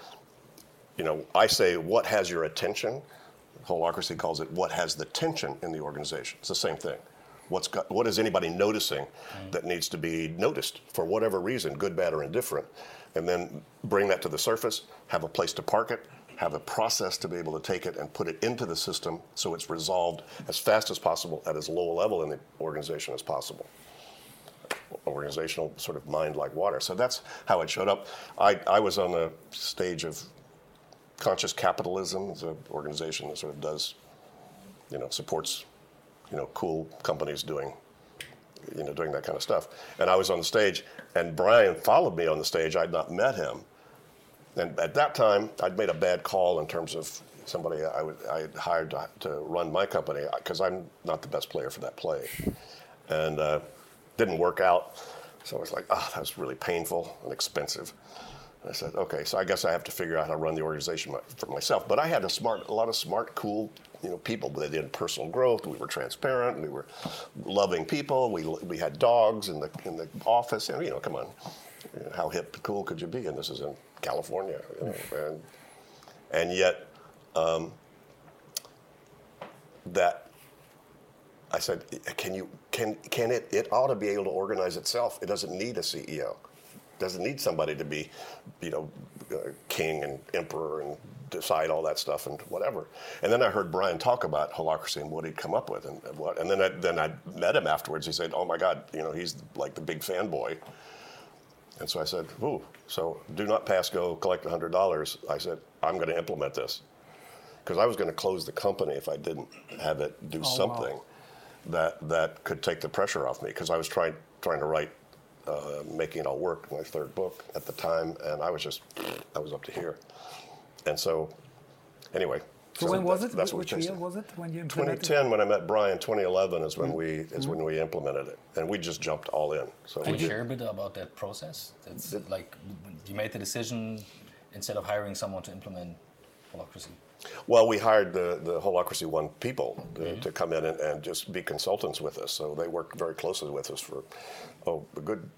you know, I say, what has your attention? Holacracy calls it, what has the tension in the organization? It's the same thing. What's got, what is anybody noticing that needs to be noticed for whatever reason, good, bad, or indifferent? And then bring that to the surface, have a place to park it, have a process to be able to take it and put it into the system so it's resolved as fast as possible at as low a level in the organization as possible organizational sort of mind like water. So that's how it showed up. I, I was on the stage of Conscious Capitalism is an organization that sort of does, you know, supports, you know, cool companies doing, you know, doing that kind of stuff. And I was on the stage, and Brian followed me on the stage. I'd not met him, and at that time, I'd made a bad call in terms of somebody I, would, I had hired to, to run my company because I'm not the best player for that play, and uh, didn't work out. So I was like, oh, that was really painful and expensive. I said, okay, so I guess I have to figure out how to run the organization for myself. But I had a smart, a lot of smart, cool, you know, people. They did personal growth. We were transparent. We were loving people. We we had dogs in the in the office. And you know, come on, how hip, cool could you be? And this is in California, you know, and and yet um, that I said, can you can can it it ought to be able to organize itself. It doesn't need a CEO. Doesn't need somebody to be, you know, uh, king and emperor and decide all that stuff and whatever. And then I heard Brian talk about holacracy and what he'd come up with and, and what. And then I, then I met him afterwards. He said, "Oh my God, you know, he's like the big fanboy." And so I said, "Ooh, so do not pass go, collect hundred dollars." I said, "I'm going to implement this." Because I was going to close the company if I didn't have it do Oh, wow. something that that could take the pressure off me. Because I was trying trying to write, uh, making it all work, my third book at the time, and I was just, I was up to here. And so, anyway. So when was that's- it? That's what Which we year changed. was it when you implemented? 2010, when I met Brian. 2011 is Mm-hmm. when we is when we implemented it, and we just jumped all in. So Can we you share a bit about that process? It's like you made the decision instead of hiring someone to implement holacracy. Well, we hired the the Holacracy One people to, Mm-hmm. to come in and, and just be consultants with us. So they worked very closely with us for oh a good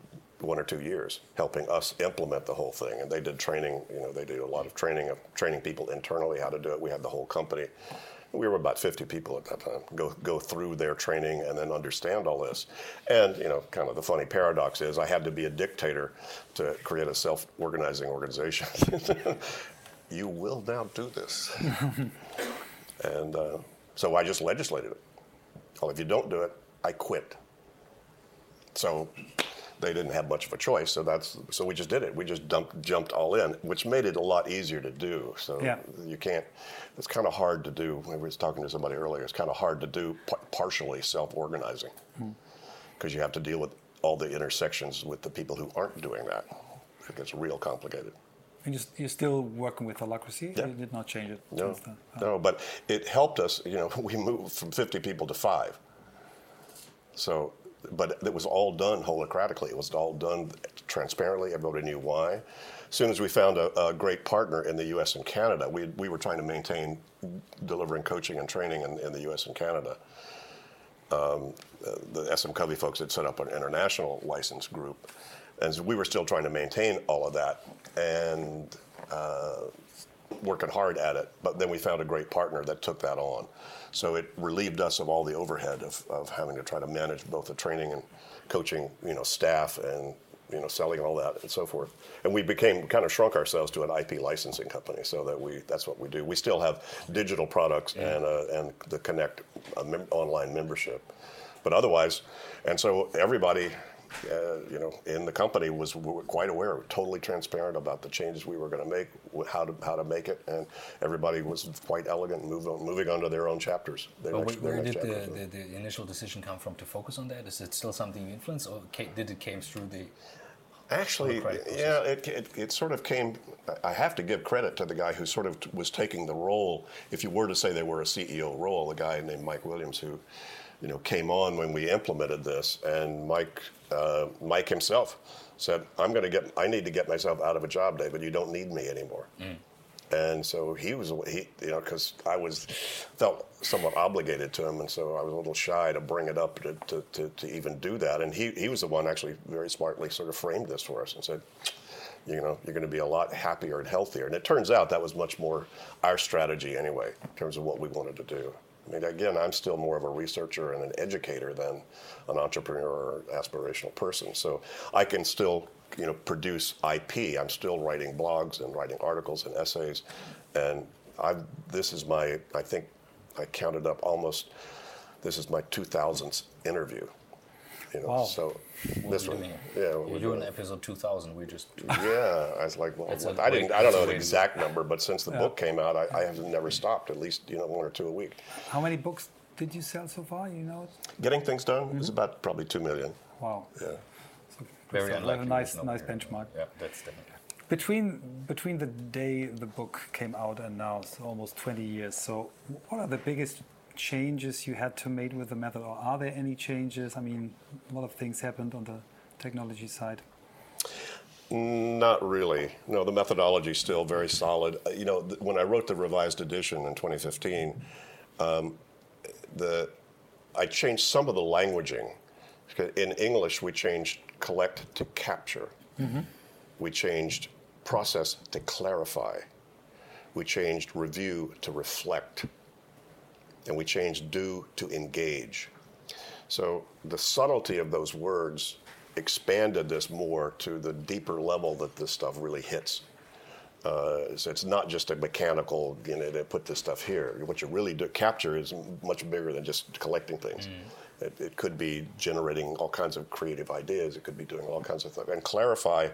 one or two years, helping us implement the whole thing. And they did training. You know, they did a lot of training of training people internally how to do it. We had the whole company. We were about 50 people at that time. Go go through their training and then understand all this. And you know, kind of the funny paradox is I had to be a dictator to create a self-organizing organization. you will now do this. And uh, so I just legislated it. Well, if you don't do it, I quit. So they didn't have much of a choice. So that's so we just did it. We just dumped, jumped all in, which made it a lot easier to do. So Yeah. you can't. It's kind of hard to do. I was talking to somebody earlier. It's kind of hard to do p- partially self-organizing because you have to deal with all the intersections with the people who aren't doing that. It gets real complicated. And you're, you're still working with holacracy? Yeah. You did not change it No, then? no, but it helped us. You know, we moved from 50 people to five. So, but it was all done holacratically. It was all done transparently. Everybody knew why. As soon as we found a, a great partner in the U.S. and Canada, we, we were trying to maintain delivering coaching and training in, in the U.S. and Canada. Um, uh, the SM Covey folks had set up an international license group, and so we were still trying to maintain all of that. And uh, working hard at it. But then we found a great partner that took that on. So it relieved us of all the overhead of, of having to try to manage both the training and coaching, you know, staff and you know, selling and all that and so forth. And we became kind of shrunk ourselves to an IP licensing company, so that we that's what we do. We still have digital products and uh, and the Connect uh, mem- online membership, but otherwise, and so everybody. Uh, you know, in the company was w- quite aware, totally transparent about the changes we were going to make, how to how to make it, and everybody was quite elegant, move on, moving on to their own chapters. Their But next- where, where did the, the, the initial decision come from to focus on that? Is it still something you influence, or did it came through the? Actually, yeah, it, it, it sort of came. I have to give credit to the guy who sort of t- was taking the role. If you were to say they were a CEO role, a guy named Mike Williams, who, you know, came on when we implemented this, and Mike, uh, Mike himself said, "I'm going to get. I need to get myself out of a job, David. You don't need me anymore." And so he was, he, you know, because I was felt somewhat obligated to him, and so I was a little shy to bring it up to, to, to, to even do that. And he, he was the one actually very smartly sort of framed this for us and said, you know, you're going to be a lot happier and healthier. And it turns out that was much more our strategy anyway, in terms of what we wanted to do. I mean, again, I'm still more of a researcher and an educator than an entrepreneur or aspirational person. So I can still, you know, produce IP. I'm still writing blogs and writing articles and essays, and I've. This is my. I think I counted up almost. This is my 2000th interview. You know, Wow. so What this we're one, doing here? yeah, we're You're in doing. episode 2000. We just Yeah, I was like, well, That's a I didn't. I don't know the exact number, but since the book came out, I, I have never stopped. At least you know one or two a week. How many books did you sell so far? You know? Getting things done is mm-hmm. about probably two million. Wow. Yeah. very unlikely. a nice- nice benchmark. Yeah, that's definitely. Between between the day the book came out and now, so almost 20 years. So, what are the biggest changes you had to make with the method, or are there any changes? I mean, a lot of things happened on the technology side. Not really. No, the methodology is still very solid. Uh, You know, when I wrote the revised edition in 2015, um, the I changed some of the languaging. In English, we changed collect to capture. We changed process to clarify. We changed review to reflect. And we changed do to engage. So the subtlety of those words expanded this more to the deeper level that this stuff really hits. Uh, so it's not just a mechanical, you know, to put this stuff here. What you really do capture is much bigger than just collecting things. Mm. It, it, could be generating all kinds of creative ideas. It could be doing all kinds of things. And clarify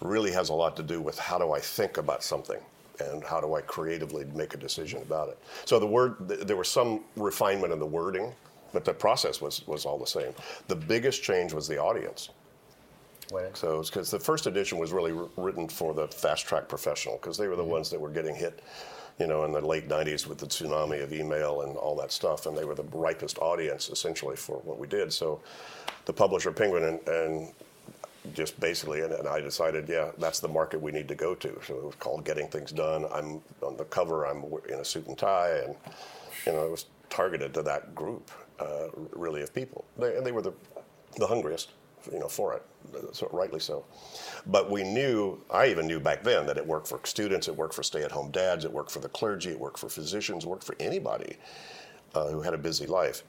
really has a lot to do with how do I think about something and how do I creatively make a decision about it. So the word, there was some refinement in the wording, but the process was was all the same. The biggest change was the audience. When? So it's because the first edition was really written for the fast track professional because they were the mm-hmm. ones that were getting hit, you know, in the late '90s with the tsunami of email and all that stuff, and they were the ripest audience essentially for what we did. So, the publisher Penguin and, and just basically, and, and, I decided, yeah, that's the market we need to go to. So it was called Getting Things Done. I'm on the cover. I'm in a suit and tie, and you know, it was targeted to that group, uh, really, of people. They, and they were the the hungriest you know, for it, so rightly so. But we knew, I even knew back then that it worked for students, it worked for stay-at-home dads, it worked for the clergy, it worked for physicians, it worked for anybody uh, who had a busy life.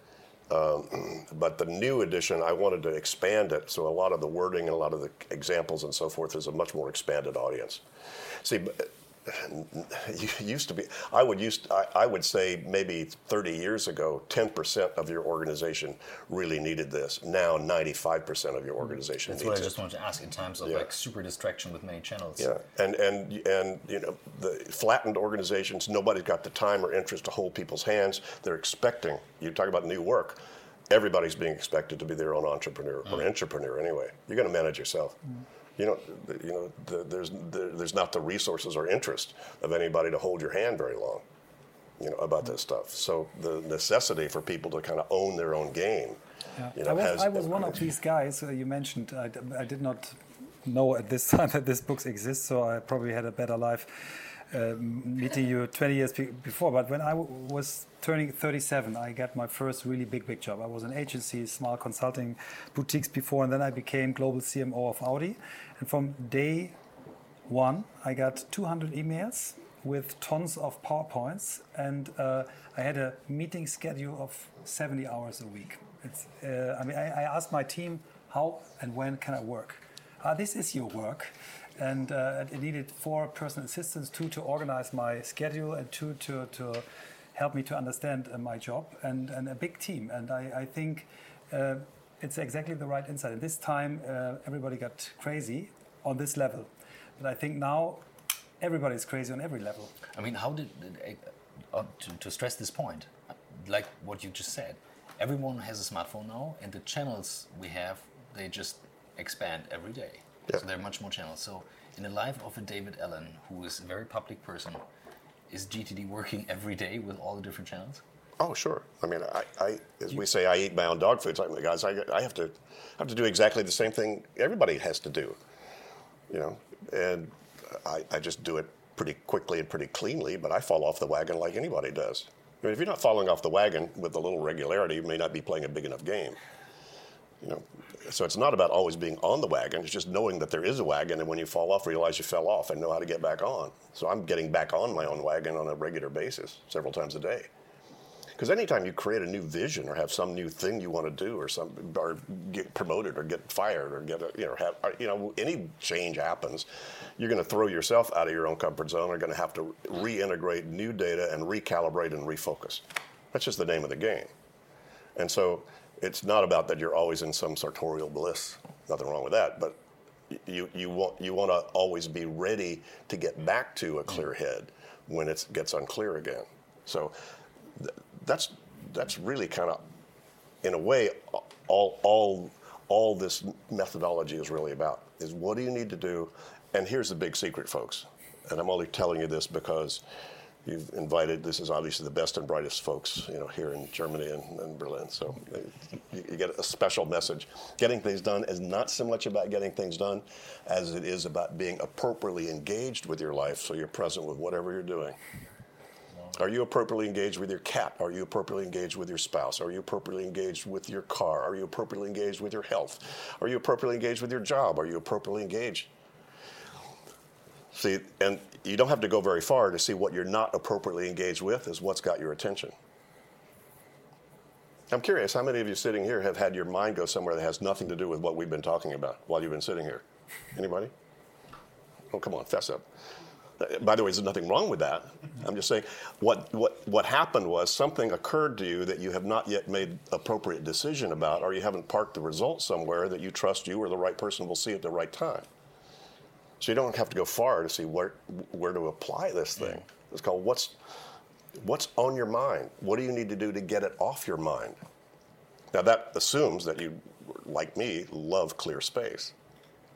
Um, but the new edition, I wanted to expand it, so a lot of the wording and a lot of the examples and so forth is a much more expanded audience. See, used to be i would use I, I, would say maybe 30 years ago 10% of your organization really needed this. Now 95% of your organization that's what i just wanted to ask in terms of yeah. like super distraction with many channels. Yeah and and and you know the flattened organizations nobody's got the time or interest to hold people's hands. They're expecting you talk about new work everybody's being expected to be their own entrepreneur mm. or entrepreneur anyway. You're going to manage yourself. Mm you know, you know, the, there's there's not the resources or interest of anybody to hold your hand very long, you know, about this stuff. So the necessity for people to kind of own their own game. Yeah. You know, I was, has, I was one of these guys uh, you mentioned. I, I did not know at this time that this book exists, so I probably had a better life uh, meeting you 20 years before. But when I was turning 37, I got my first really big, big job. I was in agency, small consulting boutiques before, and then I became global CMO of Audi. And from day one, I got 200 emails with tons of PowerPoints, and uh, I had a meeting schedule of 70 hours a week. Uh, I mean, I, I, asked my team, how and when can I work? Uh, this is your work and uh, it needed four personal assistants, two to organize my schedule and two to, to help me to understand uh, my job, and, and a big team. And I, I think uh, it's exactly the right insight. And this time, uh, everybody got crazy on this level. But I think now everybody's crazy on every level. I mean, how did, uh, to, to stress this point, like what you just said, everyone has a smartphone now, and the channels we have, they just expand every day. Yeah. So there are much more channels. So in the life of a David Allen, who is a very public person, is GTD working every day with all the different channels? Oh, sure. I mean, I, I as you, we say, I eat my own dog food. So, guys, I, I have to have to do exactly the same thing everybody has to do. You know, and I, I just do it pretty quickly and pretty cleanly, but I fall off the wagon like anybody does. I mean, if you're not falling off the wagon with a little regularity, you may not be playing a big enough game. You know, so it's not about always being on the wagon. It's just knowing that there is a wagon, and when you fall off, realize you fell off and know how to get back on. So I'm getting back on my own wagon on a regular basis, several times a day. Because anytime you create a new vision or have some new thing you want to do, or some or get promoted or get fired or get a, you know have uh, you know any change happens, you're going to throw yourself out of your own comfort zone. You're going to have to reintegrate new data and recalibrate and refocus. That's just the name of the game. And so it's not about that you're always in some sartorial bliss. Nothing wrong with that, but you you want you want to always be ready to get back to a clear head when it gets unclear again. So th- that's that's really kind of in a way all all all this methodology is really about is what do you need to do and here's the big secret folks and i'm only telling you this because you've invited. This is obviously the best and brightest folks, you know, here in Germany and, and Berlin. So you, you, get a special message. Getting things done is not so much about getting things done as it is about being appropriately engaged with your life, so you're present with whatever you're doing. Are you appropriately engaged with your cat? Are you appropriately engaged with your spouse? Are you appropriately engaged with your car? Are you appropriately engaged with your health? Are you appropriately engaged with your job? Are you appropriately engaged? See, and you don't have to go very far to see what you're not appropriately engaged with is what's got your attention. I'm curious, how many of you sitting here have had your mind go somewhere that has nothing to do with what we've been talking about while you've been sitting here? Anybody? Oh, come on, fess up. By the way, there's nothing wrong with that. I'm just saying what, what, what happened was something occurred to you that you have not yet made appropriate decision about, or you haven't parked the result somewhere that you trust you or the right person will see at the right time. So you don't have to go far to see where, where to apply this thing. It's called what's, what's on your mind? What do you need to do to get it off your mind? Now, that assumes that you, like me, love clear space.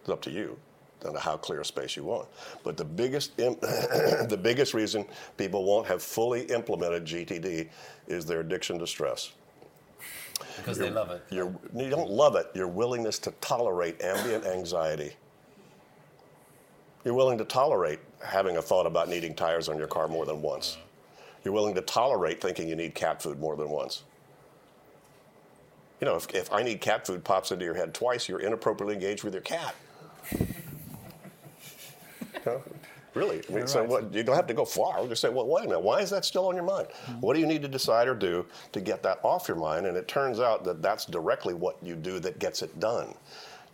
It's up to you to how clear a space you want. But the biggest, the biggest reason people won't have fully implemented GTD is their addiction to stress. Because they love it. you you don't love it, your willingness to tolerate ambient anxiety. You're willing to tolerate having a thought about needing tires on your car more than once. You're willing to tolerate thinking you need cat food more than once. You know, if, if I need cat food pops into your head twice, you're inappropriately engaged with your cat. Really? I mean, so what, you don't have to go far. Just say, well, wait a minute, why is that still on your mind? Mm-hmm. What do you need to decide or do to get that off your mind? And it turns out that that's directly what you do that gets it done.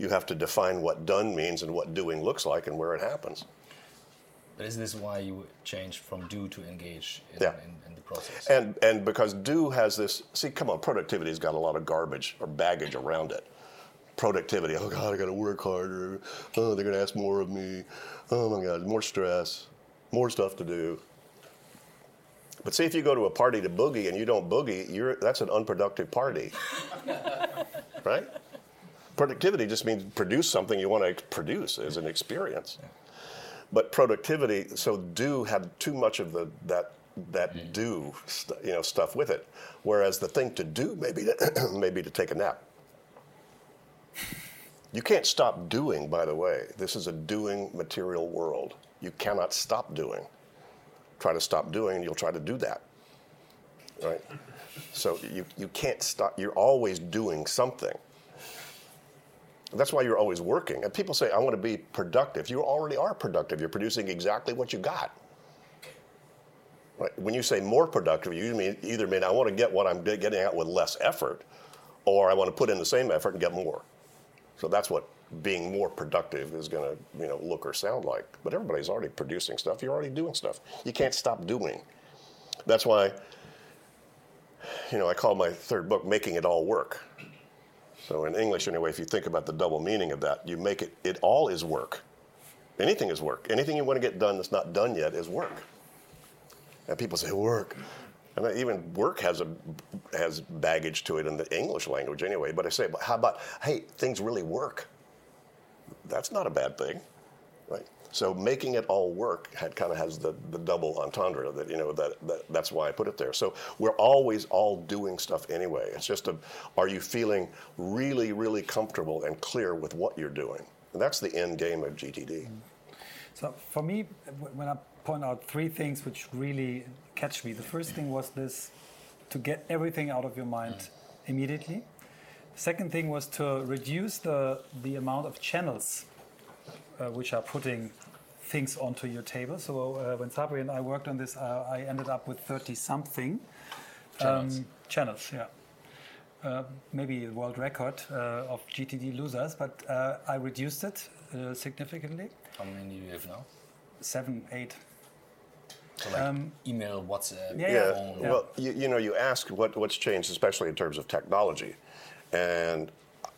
You have to define what done means and what doing looks like and where it happens. But is this why you changed from do to engage in, Yeah. in, in the process? And and because do has this see, come on, productivity's got a lot of garbage or baggage around it. Productivity, oh God, I gotta work harder. Oh, they're gonna ask more of me. Oh my God, more stress, more stuff to do. But see if you go to a party to boogie and you don't boogie, you're that's an unproductive party. right? Productivity just means produce something you want to produce as an experience. But productivity, so do have too much of the that that mm-hmm. do st- you know stuff with it. Whereas the thing to do maybe to, maybe to take a nap. You can't stop doing, by the way. This is a doing material world. You cannot stop doing. Try to stop doing, and you'll try to do that. Right? So you, you can't stop. You're always doing something. That's why you're always working. And people say, I want to be productive. You already are productive. You're producing exactly what you got. Right? When you say more productive, you mean either mean I want to get what I'm getting out with less effort, or I want to put in the same effort and get more. So that's what being more productive is going to you know look or sound like. But everybody's already producing stuff. You're already doing stuff. You can't stop doing. That's why you know I call my third book "Making It All Work." So in English, anyway, if you think about the double meaning of that, you make it. It all is work. Anything is work. Anything you want to get done that's not done yet is work. And people say work. And even work has a has baggage to it in the English language anyway. But I say, but how about hey, things really work? That's not a bad thing? So making it all work had kind of has the, the double entendre that you know that, that that's why I put it there. So we're always all doing stuff anyway. It's just a are you feeling really really comfortable and clear with what you're doing? And that's the end game of GTD. Mm-hmm. So for me, when I point out three things which really catch me, the first thing was this to get everything out of your mind mm. immediately. Second thing was to reduce the, the amount of channels which are putting things onto your table. So uh, when Sabri and I worked on this, uh, I ended up with 30 something Channels. channels. Yeah. Uh, maybe a world record uh, of GTD losers, but uh, I reduced it uh, significantly. How many do you have now? Seven, eight. So like email, WhatsApp, Yeah, Yeah, phone. well, you, you know, you ask what, what's changed, especially in terms of technology. And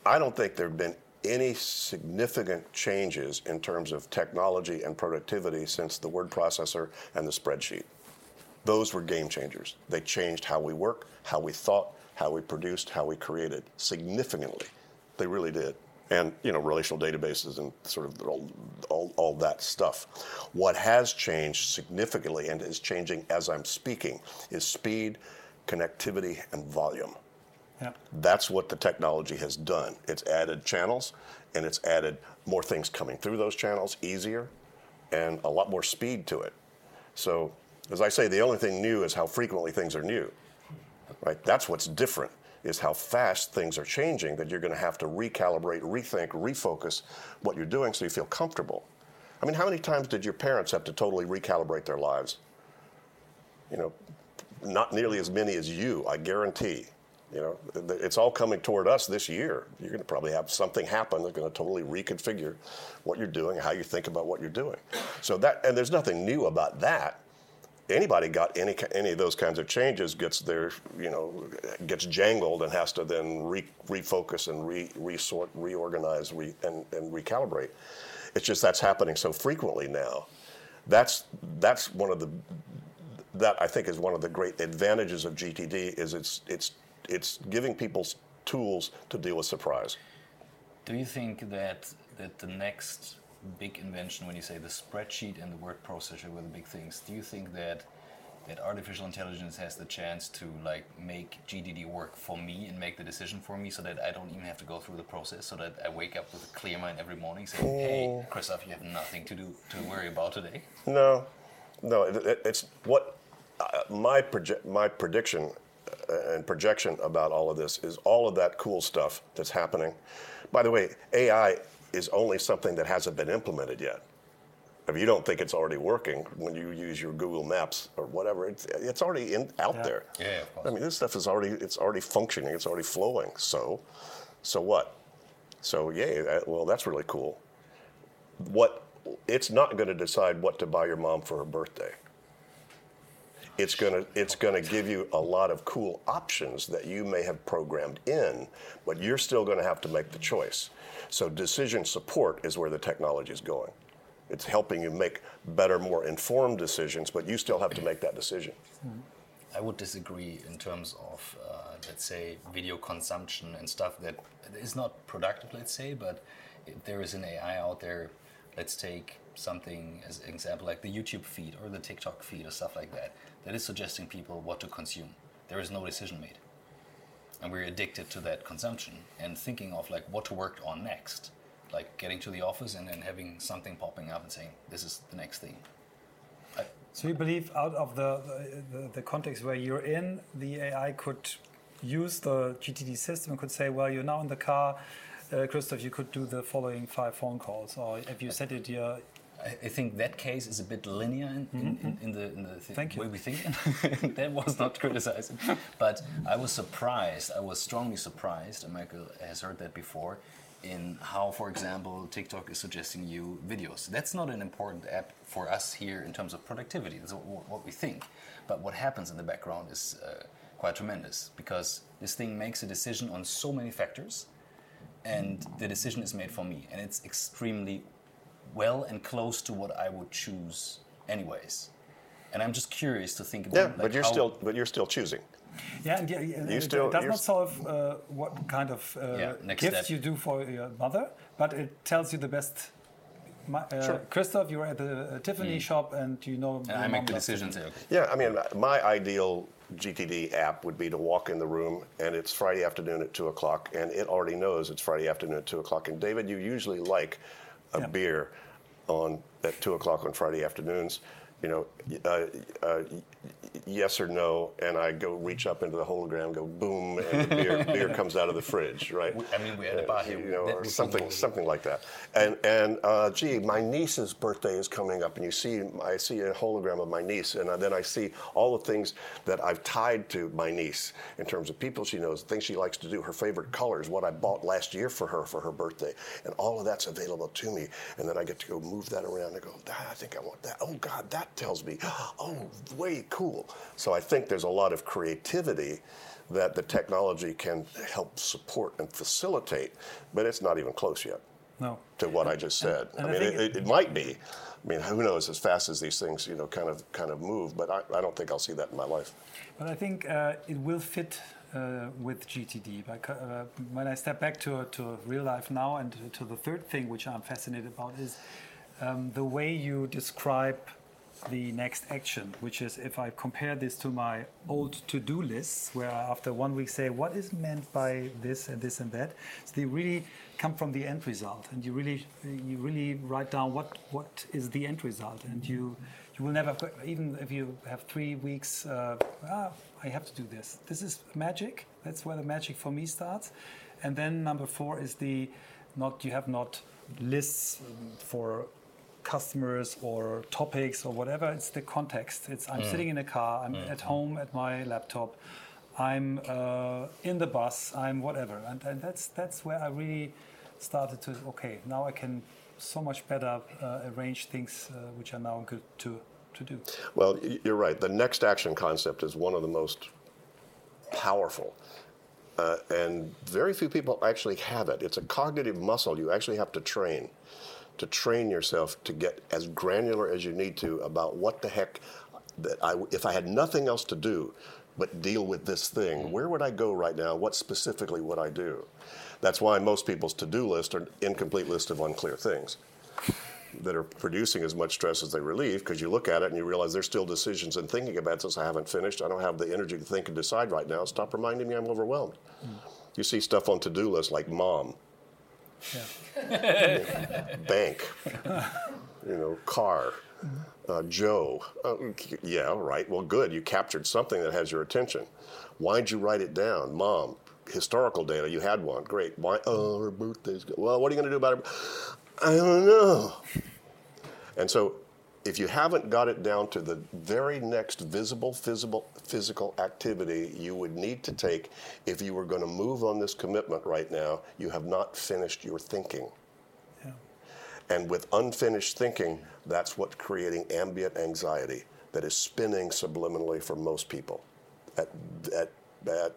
I don't think there have been any significant changes in terms of technology and productivity since the word processor and the spreadsheet. Those were game changers. They changed how we work, how we thought, how we produced, how we created significantly. They really did. And you know, relational databases and sort of all, all, all that stuff. What has changed significantly and is changing as I'm speaking is speed, connectivity, and volume. That's what the technology has done. It's added channels and it's added more things coming through those channels easier and a lot more speed to it. So, as I say, the only thing new is how frequently things are new. Right? That's what's different is how fast things are changing that you're going to have to recalibrate, rethink, refocus what you're doing so you feel comfortable. I mean, how many times did your parents have to totally recalibrate their lives? You know, not nearly as many as you, I guarantee. You know, it's all coming toward us this year. You're going to probably have something happen that's going to totally reconfigure what you're doing, how you think about what you're doing. So that, and there's nothing new about that. Anybody got any any of those kinds of changes gets their, you know, gets jangled and has to then re, refocus and re, resort, reorganize, re, and, and recalibrate. It's just that's happening so frequently now. That's that's one of the that I think is one of the great advantages of GTD is it's it's it's giving people tools to deal with surprise. Do you think that that the next big invention, when you say the spreadsheet and the word processor were the big things, do you think that that artificial intelligence has the chance to like make GTD work for me and make the decision for me, so that I don't even have to go through the process, so that I wake up with a clear mind every morning, saying, "Hey, oh. Christoph, you have nothing to do to worry about today." No, no, it, it's what uh, my proje- my prediction and projection about all of this is all of that cool stuff that's happening. By the way, AI is only something that hasn't been implemented yet. If you don't think it's already working when you use your Google Maps or whatever, it's, it's already in, out yeah. there. Yeah, I mean, this stuff is already it's already functioning. It's already flowing. So, so what? So yeah, well, that's really cool. What? It's not going to decide what to buy your mom for her birthday it's going to it's to give you a lot of cool options that you may have programmed in, but you're still going to have to make the choice. So decision support is where the technology is going. It's helping you make better, more informed decisions, but you still have to make that decision. I would disagree in terms of, uh, let's say, video consumption and stuff that is not productive, let's say, but if there is an AI out there, let's take something as an example like the YouTube feed or the TikTok feed or stuff like that that is suggesting people what to consume. There is no decision made. And we're addicted to that consumption and thinking of like what to work on next. Like getting to the office and then having something popping up and saying, this is the next thing. I, so you believe out of the, the, the context where you're in, the AI could use the GTD system and could say, well, you're now in the car, uh, Christoph, you could do the following five phone calls, or if you set it here, I think that case is a bit linear in, in, mm-hmm. in, in the, in the way we think. that was not criticizing. But I was surprised, I was strongly surprised, and Michael has heard that before, in how, for example, TikTok is suggesting you videos. That's not an important app for us here in terms of productivity. That's what we think. But what happens in the background is uh, quite tremendous because this thing makes a decision on so many factors and the decision is made for me and it's extremely well and close to what I would choose anyways. And I'm just curious to think about. Yeah, like but you're still but you're still choosing. Yeah, and yeah, yeah you it, still, does not solve uh, what kind of uh, yeah, gift step. you do for your mother, but it tells you the best. Uh, sure. Christoph, you're at the uh, Tiffany mm. shop and you know. And I make the decisions. Yeah, I mean, my ideal GTD app would be to walk in the room and it's Friday afternoon at two o'clock, and it already knows it's Friday afternoon at two o'clock. And David, you usually like a yeah. beer on at two o'clock on Friday afternoons. You know, uh, uh, yes or no, and I go reach up into the hologram, go boom, and the beer, beer comes out of the fridge, right? I mean, we had a bar here, you know, or something, something like that. And and uh, gee, my niece's birthday is coming up, and you see, I see a hologram of my niece, and then I see all the things that I've tied to my niece in terms of people she knows, things she likes to do, her favorite colors, what I bought last year for her for her birthday, and all of that's available to me. And then I get to go move that around and go, ah, I think I want that. Oh God, that tells me, oh, way cool. So I think there's a lot of creativity that the technology can help support and facilitate, but it's not even close yet. No. To what I just said. And, and I mean, I it, it, might be. I mean, who knows? As fast as these things, you know, kind of kind of move, but I, I don't think I'll see that in my life. But I think uh, it will fit uh, with GTD. But, uh, when I step back to to real life now, and to the third thing which I'm fascinated about is um, the way you describe the next action, which is if I compare this to my old to-do lists, where I, after one week say what is meant by this and this and that, so they really come from the end result, and you really you really write down what what is the end result, and you you will never even if you have three weeks. Uh, ah, I have to do this. This is magic. That's where the magic for me starts, and then number four is the not you have not lists for customers or topics or whatever. It's the context. It's I'm mm. sitting in a car. I'm mm. at home at my laptop. I'm uh, in the bus, I'm whatever, and, and that's that's where I really started to okay now I can so much better uh, arrange things uh, which are now good to to do. Well, you're right. The next action concept is one of the most powerful. Uh, and very few people actually have it. It's a cognitive muscle you actually have to train to train yourself to get as granular as you need to about what the heck that I, if I had nothing else to do but deal with this thing, where would I go right now? What specifically would I do? That's why most people's to-do list are incomplete list of unclear things that are producing as much stress as they relieve because you look at it and you realize there's still decisions and thinking about this I haven't finished. I don't have the energy to think and decide right now. Stop reminding me I'm overwhelmed. Mm. You see stuff on to-do lists like mom, yeah. bank, you know, car, uh, Joe. Uh, yeah, right. Well, good. You captured something that has your attention. Why'd you write it down, mom? Historical data. You had one. Great. Why? Oh, her birthday's. Well, what are you going to do about it? I don't know. And so if you haven't got it down to the very next visible physical physical activity you would need to take if you were going to move on this commitment right now, you have not finished your thinking. Yeah. And with unfinished thinking, that's what's creating ambient anxiety that is spinning subliminally for most people at, at, at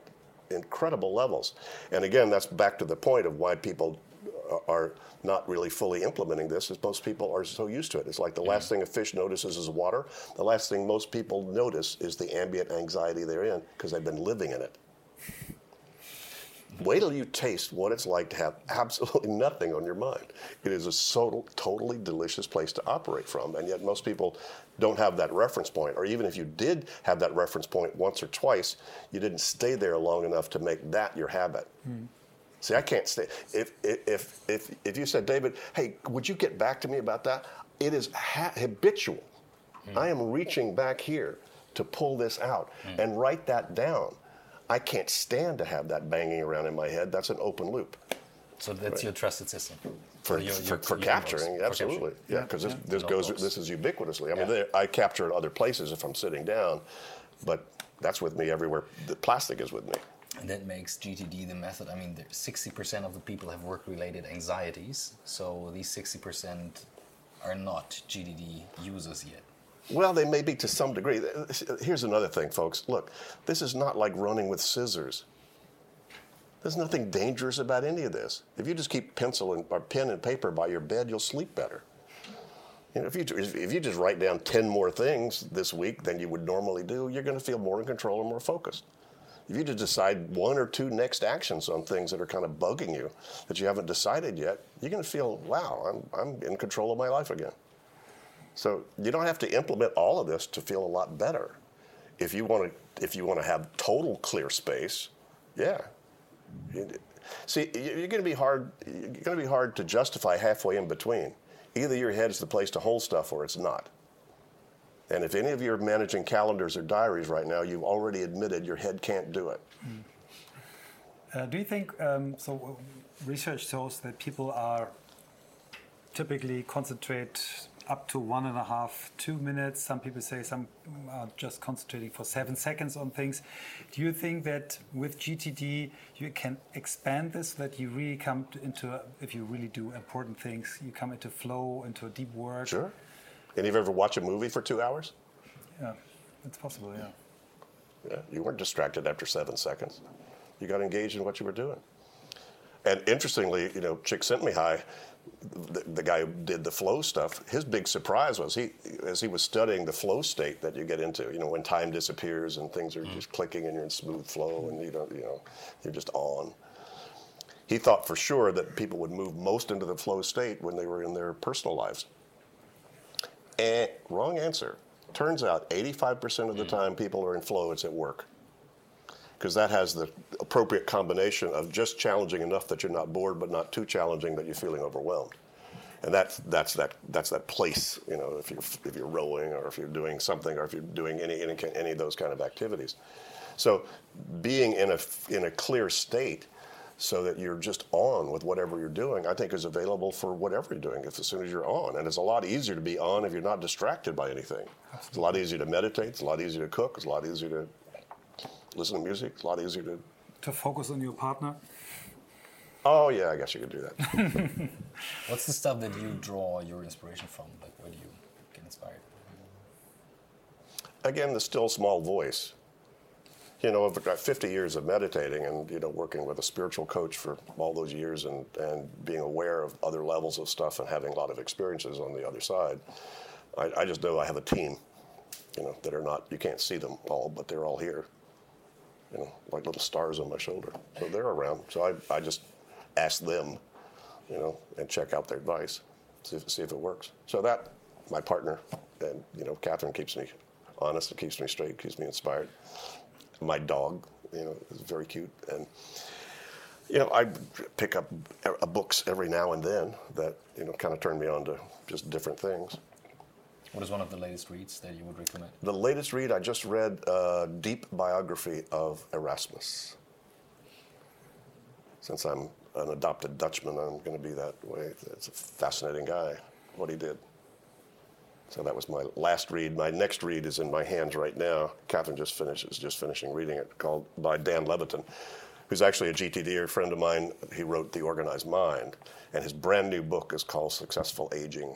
incredible levels. And again, that's back to the point of why people are not really fully implementing this is most people are so used to it. It's like the yeah. last thing a fish notices is water. The last thing most people notice is the ambient anxiety they're in because they've been living in it. Wait till you taste what it's like to have absolutely nothing on your mind. It is a so, totally delicious place to operate from, and yet most people don't have that reference point. Or even if you did have that reference point once or twice, you didn't stay there long enough to make that your habit. Mm. See, I can't stay. If, if, if, if you said, David, hey, would you get back to me about that? It is ha- habitual. Mm. I am reaching back here to pull this out mm. and write that down. I can't stand to have that banging around in my head. That's an open loop. So that's right. your trusted system for, your, your, for, for capturing, absolutely, for yeah. Because yeah. this, this goes, this is ubiquitously. I mean, I capture at other places if I'm sitting down, but that's with me everywhere. The plastic is with me. That makes GTD the method. I mean, 60% of the people have work related anxieties. So these 60% are not GTD users yet. Well, they may be to some degree. Here's another thing, folks. Look, this is not like running with scissors. There's nothing dangerous about any of this. If you just keep pencil and or pen and paper by your bed, you'll sleep better. You know, if you if you just write down ten more things this week than you would normally do, you're going to feel more in control and more focused if you just decide one or two next actions on things that are kind of bugging you that you haven't decided yet, you're going to feel, wow, I'm, I'm in control of my life again. So you don't have to implement all of this to feel a lot better. If you want to, if you want to have total clear space, yeah. See, you're going to be hard. You're going to be hard to justify halfway in between. Either your head is the place to hold stuff, or it's not. And if any of you are managing calendars or diaries right now, you've already admitted your head can't do it. Mm. Uh, do you think um, so? Uh, research shows that people are typically concentrate up to one and a half, two minutes. Some people say some are just concentrating for seven seconds on things. Do you think that with GTD you can expand this, that you really come into, if you really do important things, you come into flow, into a deep work? Sure. Any of you ever watch a movie for two hours? Yeah, it's possible, yeah. Yeah, you weren't distracted after seven seconds. You got engaged in what you were doing. And interestingly, you know, Csikszentmihalyi, the, the guy who did the flow stuff, his big surprise was he, as he was studying the flow state that you get into, you know, when time disappears and things are mm. just clicking and you're in smooth flow and you don't, you know, you're just on. He thought for sure that people would move most into the flow state when they were in their personal lives. Eh, wrong answer. Turns out 85% of the mm. time people are in flow, it's at work. Because that has the appropriate combination of just challenging enough that you're not bored, but not too challenging that you're feeling overwhelmed. And that's, that's, that, that's that place, you know, if you're, if you're rowing or if you're doing something or if you're doing any, any, any of those kind of activities. So being in a, in a clear state so that you're just on with whatever you're doing, I think is available for whatever you're doing if, as soon as you're on. And it's a lot easier to be on if you're not distracted by anything. Absolutely. It's a lot easier to meditate, it's a lot easier to cook, it's a lot easier to listen to music. It's a lot easier to. To focus on your partner. Oh yeah, I guess you could do that. What's the stuff that you draw your inspiration from? Like, where do you get inspired? Again, the still small voice. You know, I've got uh, 50 years of meditating and you know working with a spiritual coach for all those years and and being aware of other levels of stuff and having a lot of experiences on the other side. I, I just know I have a team, you know, that are not you can't see them all, but they're all here. You know, like little stars on my shoulder. So they're around. So I, I just ask them, you know, and check out their advice, see if, see if it works. So that, my partner, and, you know, Kathryn keeps me honest, it keeps me straight, keeps me inspired. My dog, you know, is very cute. And, you know, I pick up uh, books every now and then that, you know, kind of turn me on to just different things. What is one of the latest reads that you would recommend? The latest read, I just read a deep biography of Erasmus. Since I'm an adopted Dutchman, I'm going to be that way. It's a fascinating guy, what he did. So that was my last read. My next read is in my hands right now. Kathryn just finished is just finishing reading it, called by Dan Levitin, who's actually a GTD friend of mine. He wrote The Organized Mind, and his brand new book is called Successful Aging.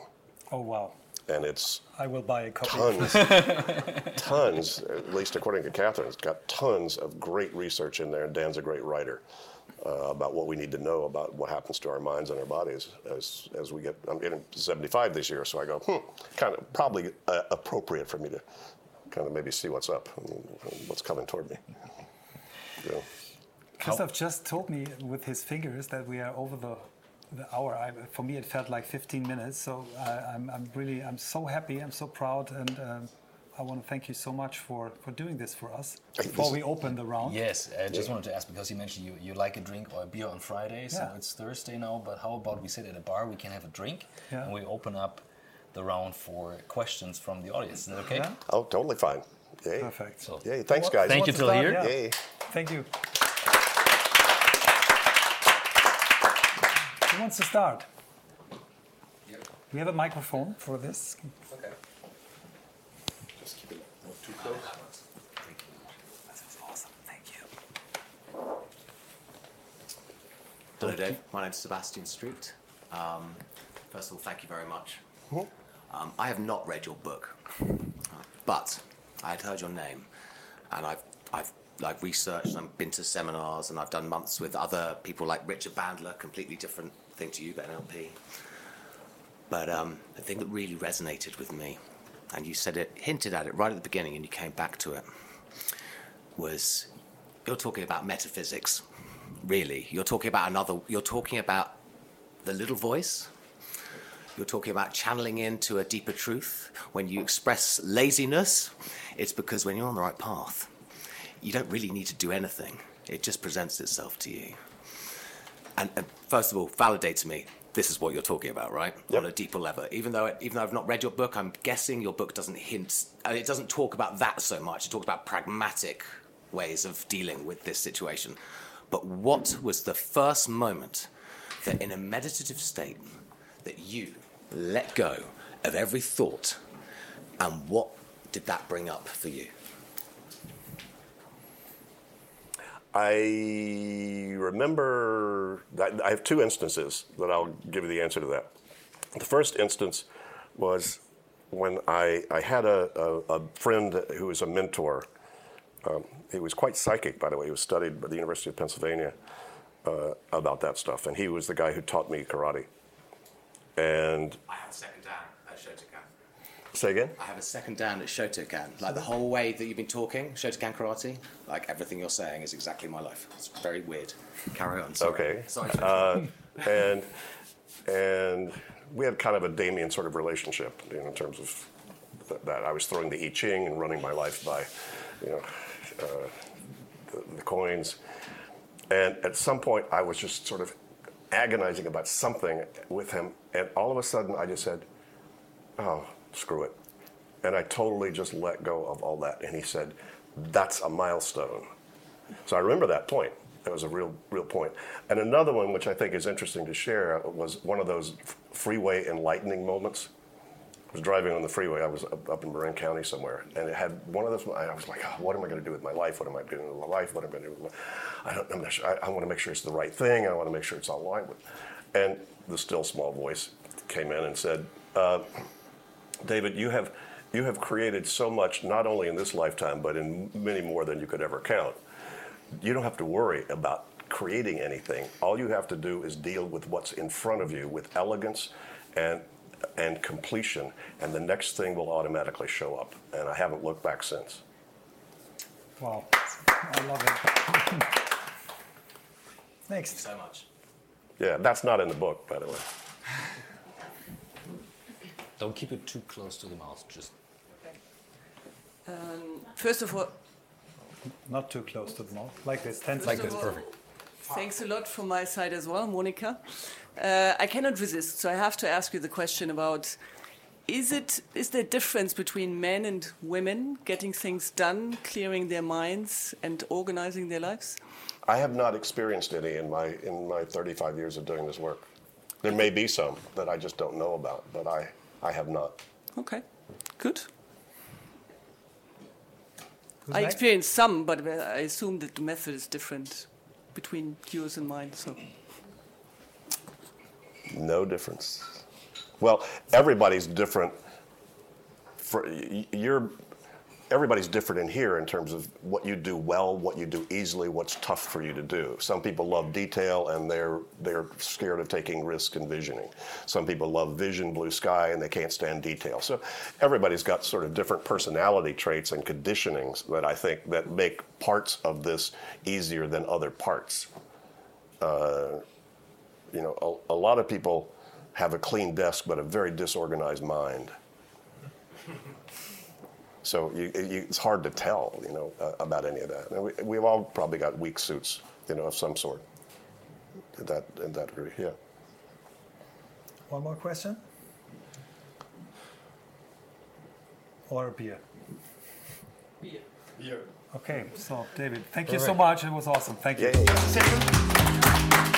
Oh wow! and it's I will buy a copy. tons, tons. At least according to Kathryn, it's got tons of great research in there. And Dan's a great writer uh, about what we need to know about what happens to our minds and our bodies as as we get. I'm getting 75 this year, so I go, hmm, kind of probably uh, appropriate for me to kind of maybe see what's up, and what's coming toward me. Know. Christoph just told me with his fingers that we are over the the hour. I, for me, it felt like 15 minutes. So I, I'm, I'm really, I'm so happy. I'm so proud, and um, I want to thank you so much for for doing this for us before we open the round. Yes, I just wanted to ask because you mentioned you, you like a drink or a beer on Friday, so Yeah. it's Thursday now. But how about we sit at a bar, we can have a drink, Yeah. and we open up the round for questions from the audience. Is that okay? Yeah? Oh, totally fine. Yay. Perfect. So, Yay. Thanks, guys. Thank you, Who wants till here. Yeah. Yay. Thank you. Who wants to start? We have a microphone for this. Just keep it not too close. This is awesome. Thank you. Hello, Dave. My name's Sebastian Street. Um, first of all, thank you very much. Um, I have not read your book, but I had heard your name, and I've I've like researched. I've been to seminars, and I've done months with other people like Richard Bandler, completely different thing to you, but NLP. But um, the thing that really resonated with me, and you said it, hinted at it right at the beginning, and you came back to it, was you're talking about metaphysics really. You're talking about another, you're talking about the little voice. You're talking about channeling into a deeper truth. When you express laziness, it's because when you're on the right path, you don't really need to do anything. It just presents itself to you. And, and first of all, validate to me this is what you're talking about, right? Yep. On a deeper level. Even though, even though I've not read your book, I'm guessing your book doesn't hint, uh, it doesn't talk about that so much. It talks about pragmatic ways of dealing with this situation. But what was the first moment that, in a meditative state, that you let go of every thought, and what did that bring up for you? I remember that I have two instances that I'll give you the answer to that. The first instance was when I, I had a, a, a friend who was a mentor. Um, he was quite psychic, by the way. He was studied by the University of Pennsylvania uh, about that stuff, and he was the guy who taught me karate. And I second. Say again? I have a second dan at Shotokan. Like the whole way that you've been talking, Shotokan karate, like everything you're saying is exactly my life. It's very weird. Carry on. Sorry. Okay. Sorry. Uh, and and we had kind of a Damien sort of relationship, you know, in terms of th- that. I was throwing the I Ching and running my life by, you know, uh, the, the coins. And at some point, I was just sort of agonizing about something with him, and all of a sudden, I just said, "Oh, screw it," and I totally just let go of all that. And he said, "That's a milestone." So I remember that point. That was a real, real point. And another one, which I think is interesting to share, was one of those freeway enlightening moments. I was driving on the freeway. I was up, in Marin County somewhere, and it had one of those. I was like, oh, "What am I going to do with my life? What am I doing with my life? What am I going to do with my?" I don't. I'm not sure. I, I want to make sure it's the right thing. I want to make sure it's right with. And the still small voice came in and said, uh, "David, you have you have created so much, not only in this lifetime, but in many more than you could ever count. You don't have to worry about creating anything. All you have to do is deal with what's in front of you with elegance and and completion, and the next thing will automatically show up. And I haven't looked back since. Wow, I love it. Thanks so much. Yeah, that's not in the book, by the way. Don't keep it too close to the mouth. Just Um, first of all, Not too close to the mouth. Like this, 10 like seconds. this, all, perfect. Thanks a lot from my side as well, Monica. Uh, I cannot resist, so I have to ask you the question about: Is it is there a difference between men and women getting things done, clearing their minds, and organizing their lives? I have not experienced any in my in my 35 years of doing this work. There may be some that I just don't know about, but I I have not. Okay, good. Who's I next? experienced some, but I assume that the method is different between yours and mine. So No difference. Well, everybody's different. For y- you're, everybody's different in here in terms of what you do well, what you do easily, what's tough for you to do. Some people love detail and they're they're scared of taking risk and visioning. Some people love vision, blue sky, and they can't stand detail. So everybody's got sort of different personality traits and conditionings that I think that make parts of this easier than other parts uh, you know, a, a lot of people have a clean desk but a very disorganized mind. So you, you, it's hard to tell, you know, uh, about any of that. And we, we've all probably got weak suits, you know, of some sort. In that, in that degree, yeah. One more question? Or a beer? Here. Okay, so David, thank you so much. It was awesome. Thank you. Yay.